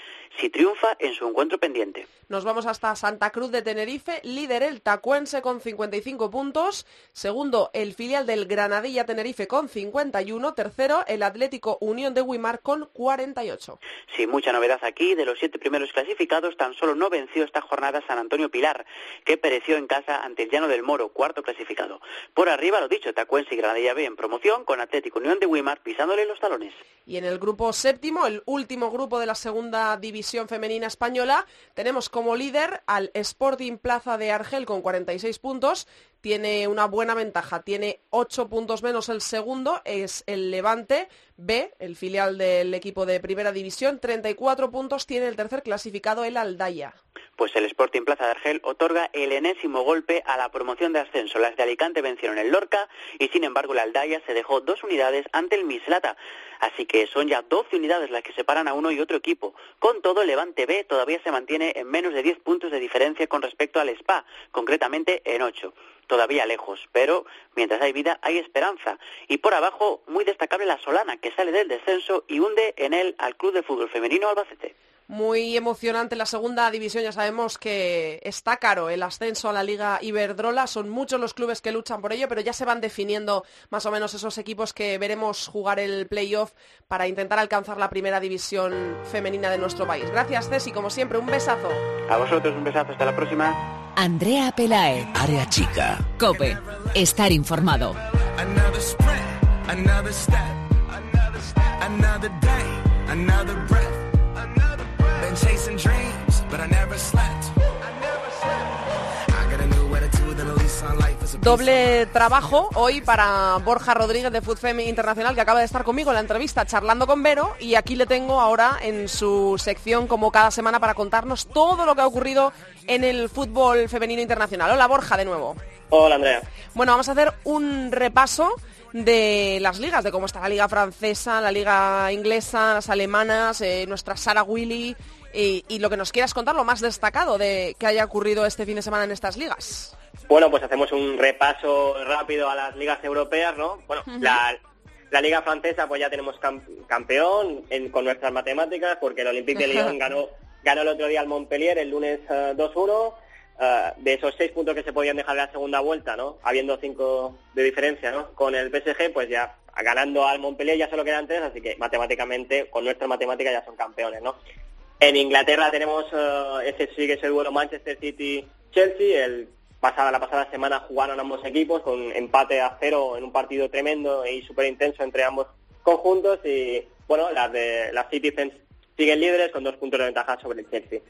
si triunfa en su encuentro pendiente. Nos vamos hasta Santa Cruz de Tenerife, líder el Tacuense con 55 puntos, segundo el filial del Granadilla Tenerife con 51, tercero el Atlético Unión de Guimar con 48. Sin mucha novedad aquí, de los siete primeros clasificados, tan solo no venció esta jornada San Antonio Pilar, que pereció en casa ante el Llano del Moro, cuarto clasificado. Por arriba, lo dicho, Tacuense y Granadilla B en promoción, con Atlético Unión de Wimar pisándole los talones. Y en el grupo séptimo, el último grupo de la segunda división femenina española, tenemos como líder al Sporting Plaza de Argel con 46 puntos, tiene una buena ventaja, tiene 8 puntos menos el segundo, es el Levante B, el filial del equipo de primera división, 34 puntos tiene el tercer clasificado, el Aldaya pues el Sporting Plaza de Argel otorga el enésimo golpe a la promoción de ascenso. Las de Alicante vencieron el Lorca y sin embargo la Aldaya se dejó dos unidades ante el Mislata. Así que son ya 12 unidades las que separan a uno y otro equipo. Con todo, el Levante B todavía se mantiene en menos de 10 puntos de diferencia con respecto al Spa, concretamente en 8 todavía lejos, pero mientras hay vida hay esperanza. Y por abajo, muy destacable la Solana, que sale del descenso y hunde en él al Club de Fútbol Femenino Albacete muy emocionante la segunda división. Ya sabemos que está caro el ascenso a la Liga Iberdrola. Son muchos los clubes que luchan por ello, pero ya se van definiendo más o menos esos equipos que veremos jugar el playoff para intentar alcanzar la primera división femenina de nuestro país. Gracias, Ceci. Como siempre, un besazo. A vosotros un besazo. Hasta la próxima. Andrea Pelae. Área chica. Cope. Estar informado. Doble trabajo hoy para Borja Rodríguez de FoodFem Internacional que acaba de estar conmigo en la entrevista charlando con Vero y aquí le tengo ahora en su sección como cada semana para contarnos todo lo que ha ocurrido en el fútbol femenino internacional. Hola Borja de nuevo. Hola Andrea. Bueno, vamos a hacer un repaso de las ligas, de cómo está la liga francesa, la liga inglesa, las alemanas, eh, nuestra Sara Willy, y, lo que nos quieras contar, lo más destacado de que haya ocurrido este fin de semana en estas ligas. Bueno, pues hacemos un repaso rápido a las ligas europeas, ¿no? Bueno, la, liga francesa, pues ya tenemos campeón con nuestras matemáticas, porque el Olympique de Lyon ganó, ganó el otro día al Montpellier el lunes 2-1. Eh, eh, de esos seis puntos que se podían dejar de la segunda vuelta, ¿no? Habiendo cinco de diferencia, ¿no? Con el PSG, pues ya ganando al Montpellier ya solo quedan tres, así que matemáticamente, con nuestras matemáticas ya son campeones, ¿no? En Inglaterra tenemos uh, ese sigue ese duelo Manchester City-Chelsea. El pasada, la pasada semana jugaron ambos equipos con empate a cero en un partido tremendo y súper intenso entre ambos conjuntos. Y bueno, las de las Citizens siguen líderes con dos puntos de ventaja sobre el Chelsea.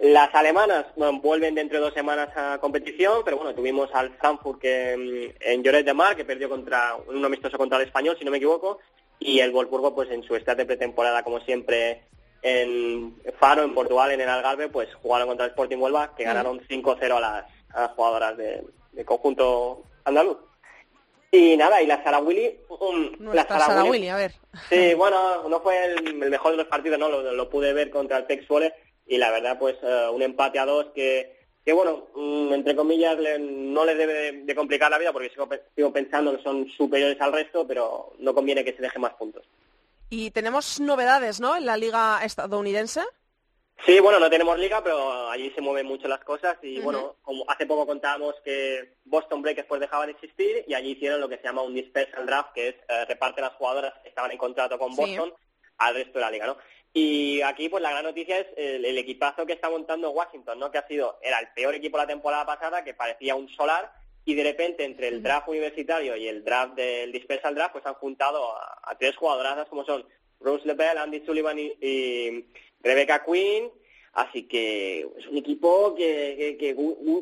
Las alemanas vuelven dentro de dos semanas a competición, pero bueno, tuvimos al Frankfurt que, mm, en Lloret de Mar, que perdió contra un amistoso contra el español, si no me equivoco, y el Wolfsburgo, pues en su estado de pretemporada, como siempre, en Faro, en Portugal, en el Algarve, pues jugaron contra el Sporting Huelva, que ganaron 5-0 a las, jugadoras de, conjunto andaluz. Y nada, y la Sara Willy... la Sara, Willy, a ver. Sí, bueno, no fue el, mejor de los partidos, no, lo, pude ver contra el Tex y la verdad, pues eh, un empate a dos que, que bueno, mm, entre comillas, no les debe de complicar la vida porque sigo, pensando que son superiores al resto, pero no conviene que se deje más puntos. Y tenemos novedades, ¿no? En la liga estadounidense. Sí, bueno, no tenemos liga, pero allí se mueven mucho las cosas y bueno, como hace poco contábamos que Boston Breakers pues dejaba de existir y allí hicieron lo que se llama un dispersal draft, que es eh, reparte las jugadoras que estaban en contrato con Boston al resto de la liga, ¿no? Y aquí pues la gran noticia es el, equipazo que está montando Washington, ¿no? Que ha sido, era el peor equipo la temporada pasada, que parecía un solar, y de repente entre el draft universitario y el draft del dispersal draft pues han juntado a, tres jugadoras como son Rose LeBell, Andy Sullivan y Rebecca Quinn, así que es un equipo que, que,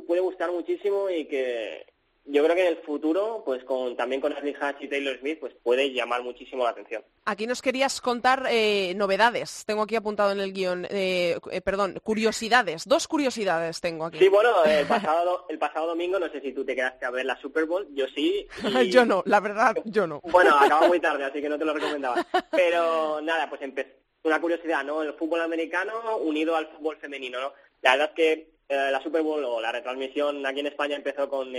puede gustar muchísimo y que yo creo que en el futuro, pues con, también con Ashley Hatch y Taylor Smith, pues puede llamar muchísimo la atención. Aquí nos querías contar eh, novedades. Tengo aquí apuntado en el guion, eh, eh, perdón, curiosidades. Dos curiosidades tengo aquí. Sí, bueno, el pasado, el pasado domingo, no sé si tú te quedaste a ver la Super Bowl, yo sí. yo no, la verdad, yo no. Bueno, acaba muy tarde, así que no te lo recomendaba. Pero nada, pues empezó una curiosidad, ¿no? El fútbol americano unido al fútbol femenino, ¿no? La verdad es que eh, la Super Bowl o la retransmisión aquí en España empezó con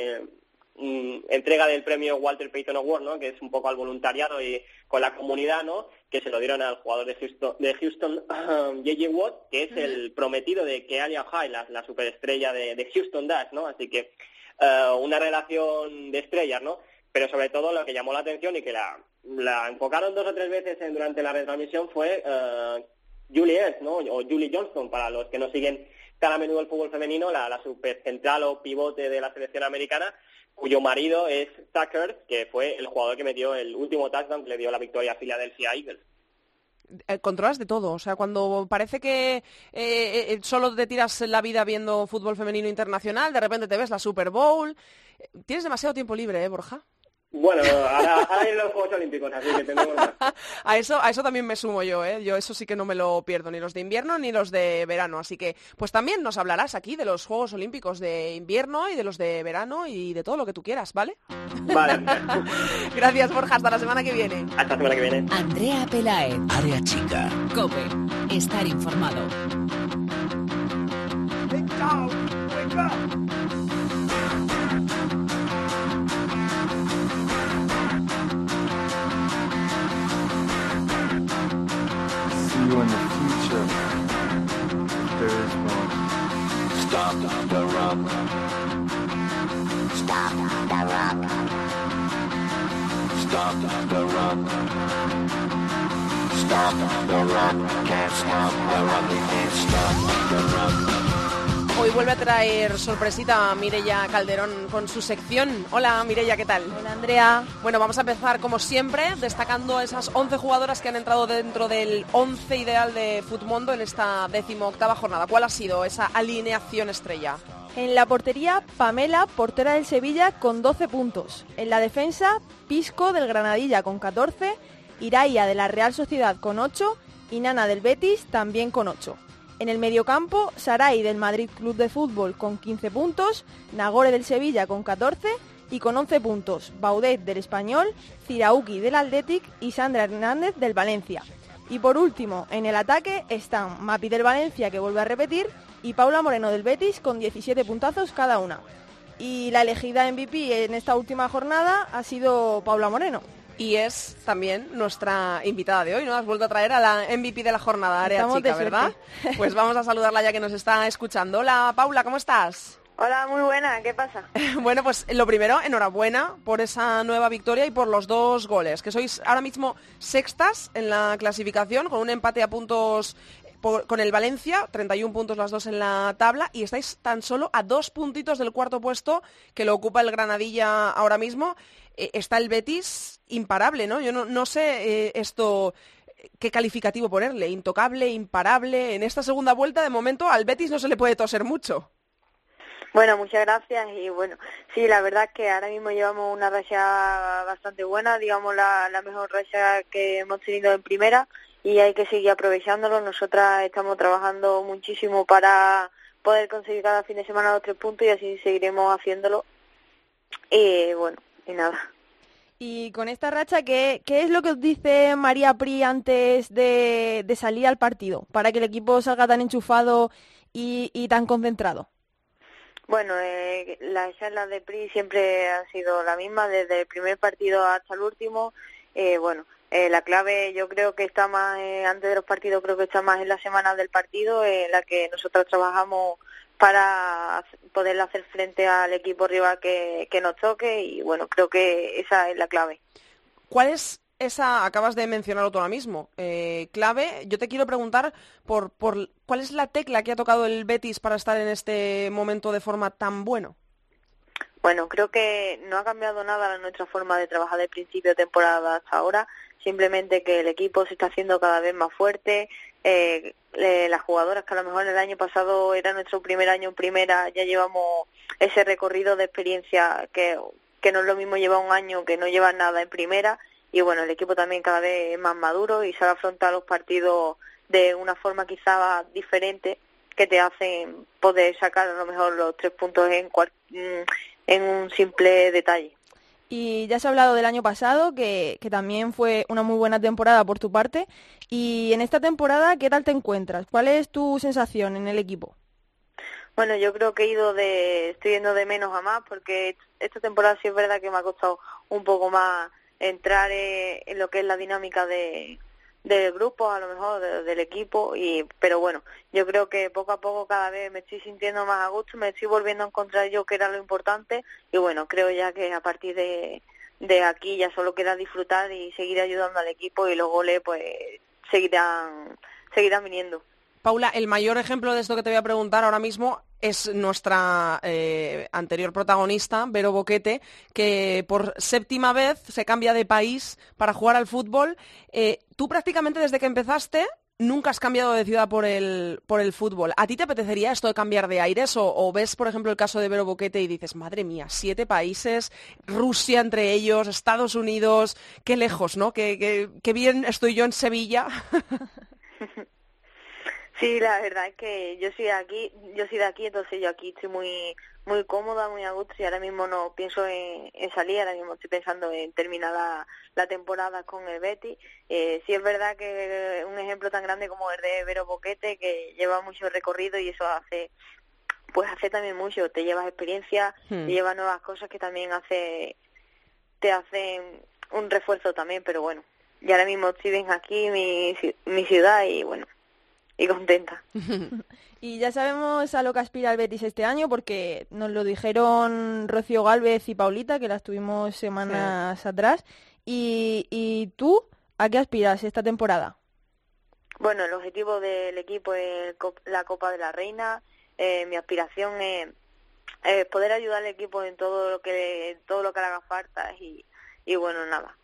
eh, entrega del premio Walter Payton Award, ¿no? Que es un poco al voluntariado y con la comunidad, ¿no? Que se lo dieron al jugador de Houston, de Houston J.J. Watt, que es el prometido de Kealia High, la, la superestrella de, Houston Dash, ¿no? Así que eh, una relación de estrellas, ¿no? Pero sobre todo lo que llamó la atención y que la, la enfocaron dos o tres veces durante la retransmisión fue uh, Julie ¿no? O Julie Johnston, para los que no siguen tan a menudo el fútbol femenino, la, la supercentral o pivote de la selección americana, cuyo marido es Tucker, que fue el jugador que metió el último touchdown que le dio la victoria a Philadelphia Eagles. Eh, controlas de todo, o sea, cuando parece que eh, solo te tiras la vida viendo fútbol femenino internacional, de repente te ves la Super Bowl. Tienes demasiado tiempo libre, ¿eh, Borja? Bueno, ahora, hay los Juegos Olímpicos, así que tenemos a eso, a eso también me sumo yo, ¿eh? Yo eso sí que no me lo pierdo, ni los de invierno ni los de verano. Así que, pues también nos hablarás aquí de los Juegos Olímpicos de invierno y de los de verano y de todo lo que tú quieras, ¿vale? Vale. Gracias, Borja. Hasta la semana que viene. Hasta la semana que viene. Andrea Pelae. Área chica. Cope. Estar informado. You in the future. There is one. Stop the rock. Stop the rock. Stop the rock. Stop the rock. Can't stop the rock. Can't stop the rock. Hoy vuelve a traer sorpresita a Mireya Calderón con su sección. Hola Mireya, ¿qué tal? Hola Andrea. Bueno, vamos a empezar como siempre destacando esas 11 jugadoras que han entrado dentro del 11 ideal de Futmundo en esta decimoctava jornada. ¿Cuál ha sido esa alineación estrella? En la portería, Pamela, portera del Sevilla, con 12 puntos. En la defensa, Pisco del Granadilla con 14, Iraya de la Real Sociedad con 8 y Nana del Betis también con 8. En el mediocampo, Saray del Madrid Club de Fútbol con 15 puntos, Nagore del Sevilla con 14 y con 11 puntos, Baudet del Español, Cirauki del Athletic y Sandra Hernández del Valencia. Y por último, en el ataque están Mapi del Valencia, que vuelve a repetir, y Paula Moreno del Betis con 17 puntazos cada una. Y la elegida MVP en esta última jornada ha sido Paula Moreno y es también nuestra invitada de hoy, ¿no? Has vuelto a traer a la MVP de la jornada, Área Chica, ¿verdad? Pues vamos a saludarla ya que nos está escuchando. Hola, Paula, ¿cómo estás? Hola, muy buena, ¿qué pasa? bueno, pues lo primero, enhorabuena por esa nueva victoria y por los dos goles, que sois ahora mismo sextas en la clasificación, con un empate a puntos con el Valencia, 31 puntos las dos en la tabla, y estáis tan solo a dos puntitos del cuarto puesto que lo ocupa el Granadilla ahora mismo. Eh, está el Betis imparable, ¿no? Yo no, sé eh, esto qué calificativo ponerle, intocable, imparable. En esta segunda vuelta, de momento, al Betis no se le puede toser mucho. Bueno, muchas gracias y bueno, sí, la verdad es que ahora mismo llevamos una racha bastante buena, digamos la, la mejor racha que hemos tenido en primera y hay que seguir aprovechándolo. Nosotras estamos trabajando muchísimo para poder conseguir cada fin de semana los tres puntos y así seguiremos haciéndolo. Y bueno, y nada. Y con esta racha, ¿qué, qué es lo que os dice María Pri antes de, salir al partido para que el equipo salga tan enchufado y, tan concentrado? Bueno, eh, la charla de PRI siempre ha sido la misma, desde el primer partido hasta el último. Eh, bueno, eh, la clave yo creo que está más, eh, antes de los partidos, creo que está más en la semana del partido, en la que nosotros trabajamos para poder hacer frente al equipo rival que, que nos toque y bueno, creo que esa es la clave. ¿Cuál es esa, acabas de mencionarlo tú ahora mismo, eh, clave, yo te quiero preguntar por, por cuál es la tecla que ha tocado el Betis para estar en este momento de forma tan bueno. Bueno, creo que no ha cambiado nada nuestra forma de trabajar de principio de temporada hasta ahora, simplemente que el equipo se está haciendo cada vez más fuerte, eh, las jugadoras que a lo mejor el año pasado era nuestro primer año en primera, ya llevamos ese recorrido de experiencia que, que no es lo mismo llevar un año que no llevar nada en primera y bueno, el equipo también cada vez es más maduro y sabe afrontar los partidos de una forma quizá diferente que te hacen poder sacar a lo mejor los tres puntos en, mm, en un simple detalle. Y ya se ha hablado del año pasado, que, que, también fue una muy buena temporada por tu parte. Y en esta temporada, ¿qué tal te encuentras? ¿Cuál es tu sensación en el equipo? Bueno, yo creo que he ido de, estoy yendo de menos a más, porque esta temporada sí es verdad que me ha costado un poco más entrar eh, en lo que es la dinámica de del grupo, a lo mejor del equipo, y pero bueno, yo creo que poco a poco cada vez me estoy sintiendo más a gusto, me estoy volviendo a encontrar yo que era lo importante, y bueno, creo ya que a partir de, de aquí ya solo queda disfrutar y seguir ayudando al equipo y los goles pues seguirán, seguirán viniendo. Paula, el mayor ejemplo de esto que te voy a preguntar ahora mismo es nuestra eh, anterior protagonista, Vero Boquete, que por séptima vez se cambia de país para jugar al fútbol. Eh, tú prácticamente desde que empezaste nunca has cambiado de ciudad por el, por el fútbol. ¿A ti te apetecería esto de cambiar de aires? O, ves, por ejemplo, el caso de Vero Boquete y dices, madre mía, siete países, Rusia entre ellos, Estados Unidos, qué lejos, ¿no? Qué, qué bien estoy yo en Sevilla. Sí, la verdad es que yo soy de aquí, yo soy de aquí, entonces yo aquí estoy muy muy cómoda, muy a gusto y ahora mismo no pienso en, salir, ahora mismo estoy pensando en terminar la, temporada con el Betty. Eh, sí es verdad que un ejemplo tan grande como el de Vero Boquete, que lleva mucho recorrido y eso hace pues hace también mucho, te llevas experiencia, te hmm. llevas nuevas cosas que también hace te hacen un refuerzo también, pero bueno, y ahora mismo estoy aquí, mi, mi ciudad y bueno, y contenta. y ya sabemos a lo que aspira el Betis este año porque nos lo dijeron Rocío Galvez y Paulita, que las tuvimos semanas atrás. Y, ¿Y tú a qué aspiras esta temporada? Bueno, el objetivo del equipo es la Copa de la Reina. Eh, mi aspiración es, poder ayudar al equipo en todo lo que todo lo que le haga falta y, y bueno, nada,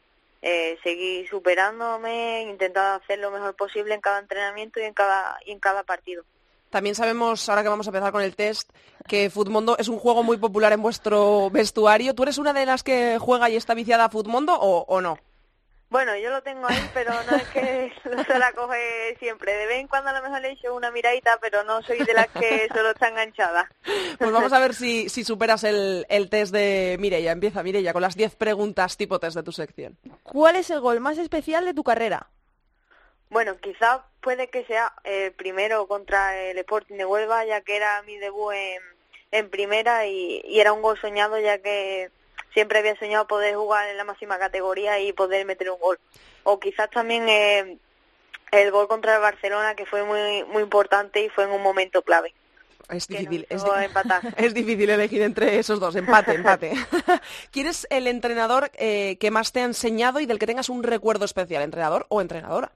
eh, seguir superándome, intentar hacer lo mejor posible en cada entrenamiento y en cada, y en cada partido. También sabemos, ahora que vamos a empezar con el test, que Futmundo es un juego muy popular en vuestro vestuario. ¿Tú eres una de las que juega y está viciada a Futmundo o no? Bueno, yo lo tengo ahí, pero no es que se la coge siempre. De vez en cuando a lo mejor le echo una miradita, pero no soy de las que solo está enganchada. Pues vamos a ver si, si superas el, el test de Mireia. Empieza, Mireia, con las 10 preguntas tipo test de tu sección. ¿Cuál es el gol más especial de tu carrera? Bueno, quizá puede que sea el primero contra el Sporting de Huelva, ya que era mi debut en, en primera y, y era un gol soñado, ya que siempre había soñado poder jugar en la máxima categoría y poder meter un gol. O quizás también eh, el gol contra el Barcelona, que fue muy, muy importante y fue en un momento clave. Es difícil, es, es, difícil elegir entre esos dos, empate, empate. ¿Quién es el entrenador eh, que más te ha enseñado y del que tengas un recuerdo especial, entrenador o entrenadora?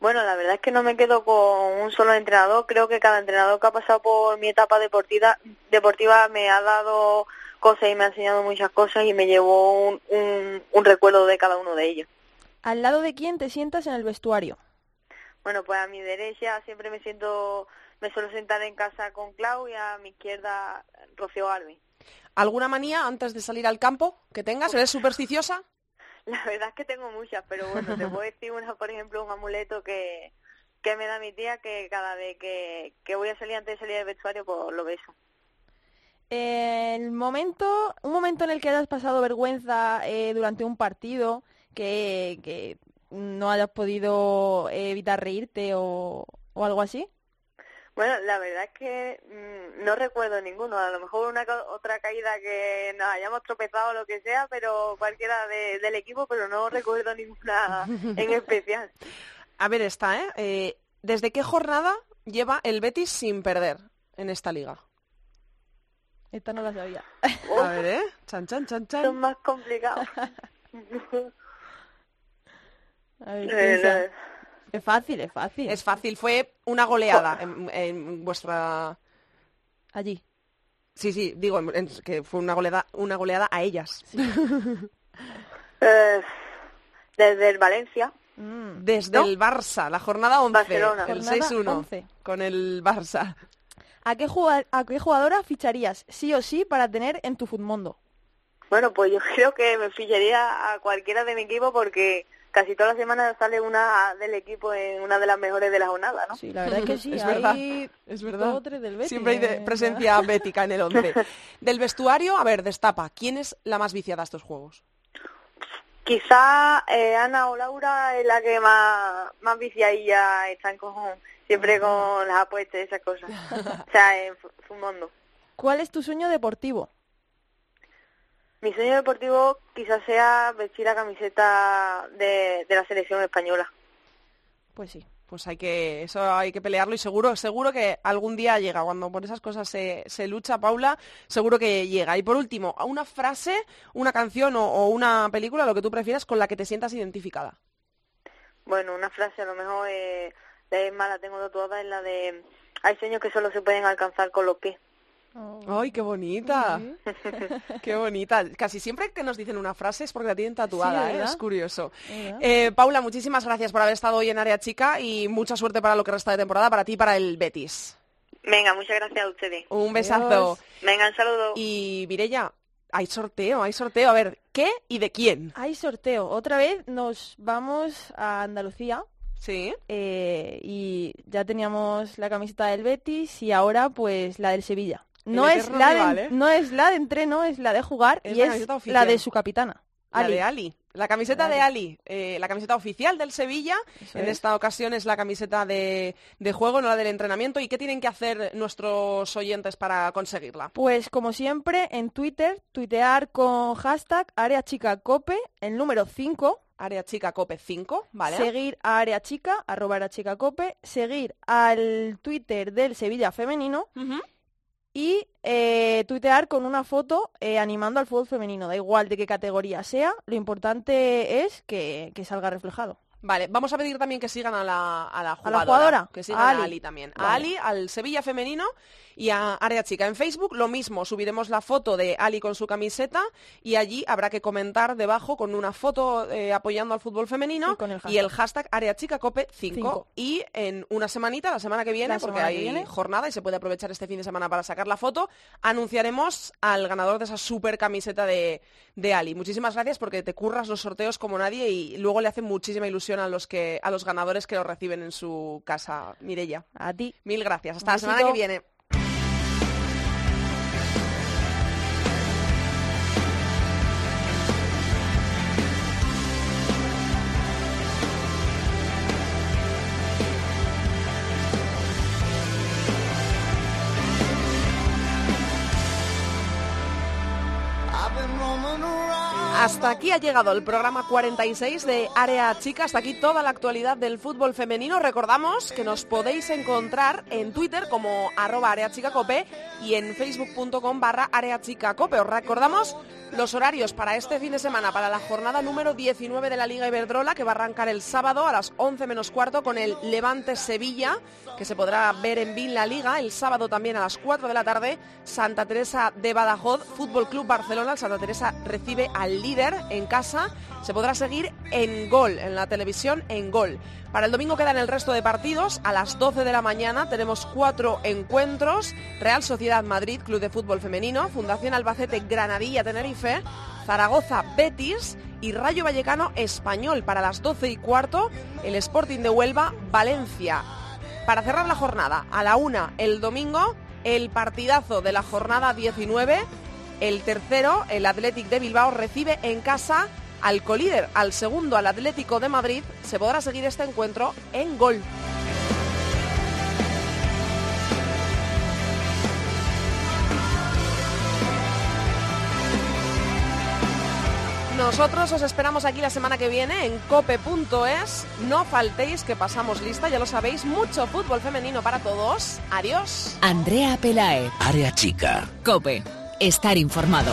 Bueno, la verdad es que no me quedo con un solo entrenador. Creo que cada entrenador que ha pasado por mi etapa deportiva, deportiva me ha dado cosas y me ha enseñado muchas cosas y me llevó un, un, recuerdo de cada uno de ellos. ¿Al lado de quién te sientas en el vestuario? Bueno, pues a mi derecha siempre me siento, me suelo sentar en casa con Clau y a mi izquierda Rocío Albi. ¿Alguna manía antes de salir al campo que tengas? ¿Eres supersticiosa? La verdad es que tengo muchas, pero bueno, te puedo decir una, por ejemplo, un amuleto que, que me da mi tía que cada vez que, que voy a salir antes de salir del vestuario, pues lo beso el momento, un momento en el que hayas pasado vergüenza eh, durante un partido, que, no hayas podido evitar reírte o, algo así. Bueno, la verdad es que mm, no recuerdo ninguno. A lo mejor una otra caída que nos hayamos tropezado o lo que sea, pero cualquiera del equipo, pero no recuerdo ninguna en especial. A ver, está, ¿eh? ¿eh? ¿Desde qué jornada lleva el Betis sin perder en esta liga? Esta no la sabía. A ver, ¿eh? Chan, chan, chan, chan. Son más complicados. A ver, es fácil, es fácil. Es fácil, fue una goleada en, vuestra... Allí. Sí, sí, digo que fue una goleada, una goleada a ellas. Eh, desde el Valencia. Mm. Desde el Barça, la jornada 11, Barcelona. el 6-1 con el Barça. ¿A qué, ¿A qué jugadora ficharías sí o sí para tener en tu Futmundo? Bueno, pues yo creo que me ficharía a cualquiera de mi equipo porque casi todas las semanas sale una del equipo en una de las mejores de la jornada, ¿no? Sí, la verdad es que sí. es verdad, es verdad. Siempre hay ¿eh? presencia bética en el 11. del vestuario, a ver, destapa. ¿Quién es la más viciada a estos juegos? Quizá eh, Ana o Laura es la que más, más viciadilla están con, siempre con las apuestas y esas cosas. o sea, en mundo. ¿Cuál es tu sueño deportivo? Mi sueño deportivo quizás sea vestir la camiseta de, la selección española. Pues sí. Pues hay que, eso hay que pelearlo y seguro, seguro que algún día llega. Cuando por esas cosas se, se lucha, Paula, seguro que llega. Y por último, una frase, una canción o, una película, lo que tú prefieras, con la que te sientas identificada. Bueno, una frase a lo mejor eh, de mala tengo toda, es la de hay sueños que solo se pueden alcanzar con los pies. Oh. ¡Ay, qué bonita! ¡Qué bonita! Casi siempre que nos dicen una frase es porque la tienen tatuada, ¿eh? es curioso. Eh, Paula, muchísimas gracias por haber estado hoy en Área Chica y mucha suerte para lo que resta de temporada, para ti y para el Betis. Venga, muchas gracias a ustedes. Un besazo. Venga, un saludo. Y Mirella, hay sorteo, hay sorteo. A ver, ¿qué y de quién? Hay sorteo. Otra vez nos vamos a Andalucía. Sí. Eh, y ya teníamos la camiseta del Betis y ahora pues la del Sevilla. No es, la de, no es la de entreno, es la de jugar y es la de su capitana. La de Ali. La camiseta de Ali, eh, la camiseta oficial del Sevilla. en esta ocasión es la camiseta de, de, juego, no la del entrenamiento. ¿Y qué tienen que hacer nuestros oyentes para conseguirla? Pues como siempre, en Twitter, tuitear con hashtag Área Chica Cope, el número 5. Área Chica Cope 5, ¿vale? Seguir a Área Chica, arroba Área Chica Cope. Seguir al Twitter del Sevilla Femenino y eh, tuitear con una foto eh, animando al fútbol femenino, da igual de qué categoría sea, lo importante es que salga reflejado. Vale, vamos a pedir también que sigan a la, a la jugadora. Que sigan a Ali, Ali también. A Ali, al Sevilla femenino y a Área Chica. En Facebook lo mismo, subiremos la foto de Ali con su camiseta y allí habrá que comentar debajo con una foto eh, apoyando al fútbol femenino y, el hashtag Área Chica Cope 5. Y en una semanita, la semana que viene, porque hay jornada y se puede aprovechar este fin de semana para sacar la foto, anunciaremos al ganador de esa super camiseta de, de Ali. Muchísimas gracias porque te curras los sorteos como nadie y luego le hace muchísima ilusión a los que a los ganadores que lo reciben en su casa, Mirella. A ti. Mil gracias. Hasta la semana que viene. Hasta aquí ha llegado el programa 46 de Área Chica. Hasta aquí toda la actualidad del fútbol femenino. Recordamos que nos podéis encontrar en Twitter como arroba areachicacope y en facebook.com barra areachicacope. Os recordamos los horarios para este fin de semana, para la jornada número 19 de la Liga Iberdrola, que va a arrancar el sábado a las 11 menos cuarto con el Levante Sevilla, que se podrá ver en BIN la Liga. El sábado también a las 4 de la tarde, Santa Teresa de Badajoz, Fútbol Club Barcelona. El Santa Teresa recibe al en casa. Se podrá seguir en Gol, en la televisión en Gol. Para el domingo quedan el resto de partidos. A las 12 de la mañana tenemos cuatro encuentros. Real Sociedad Madrid, Club de Fútbol Femenino, Fundación Albacete Granadilla Tenerife, Zaragoza Betis y Rayo Vallecano Español. Para las 12 y cuarto, el Sporting de Huelva Valencia. Para cerrar la jornada, a la una el domingo, el partidazo de la jornada 19 el tercero, el Athletic de Bilbao, recibe en casa al colíder, al segundo, al Atlético de Madrid. Se podrá seguir este encuentro en gol. Nosotros os esperamos aquí la semana que viene en cope.es. No faltéis que pasamos lista, ya lo sabéis, mucho fútbol femenino para todos. Adiós. Andrea Pelae. Área chica. Cope estar informado.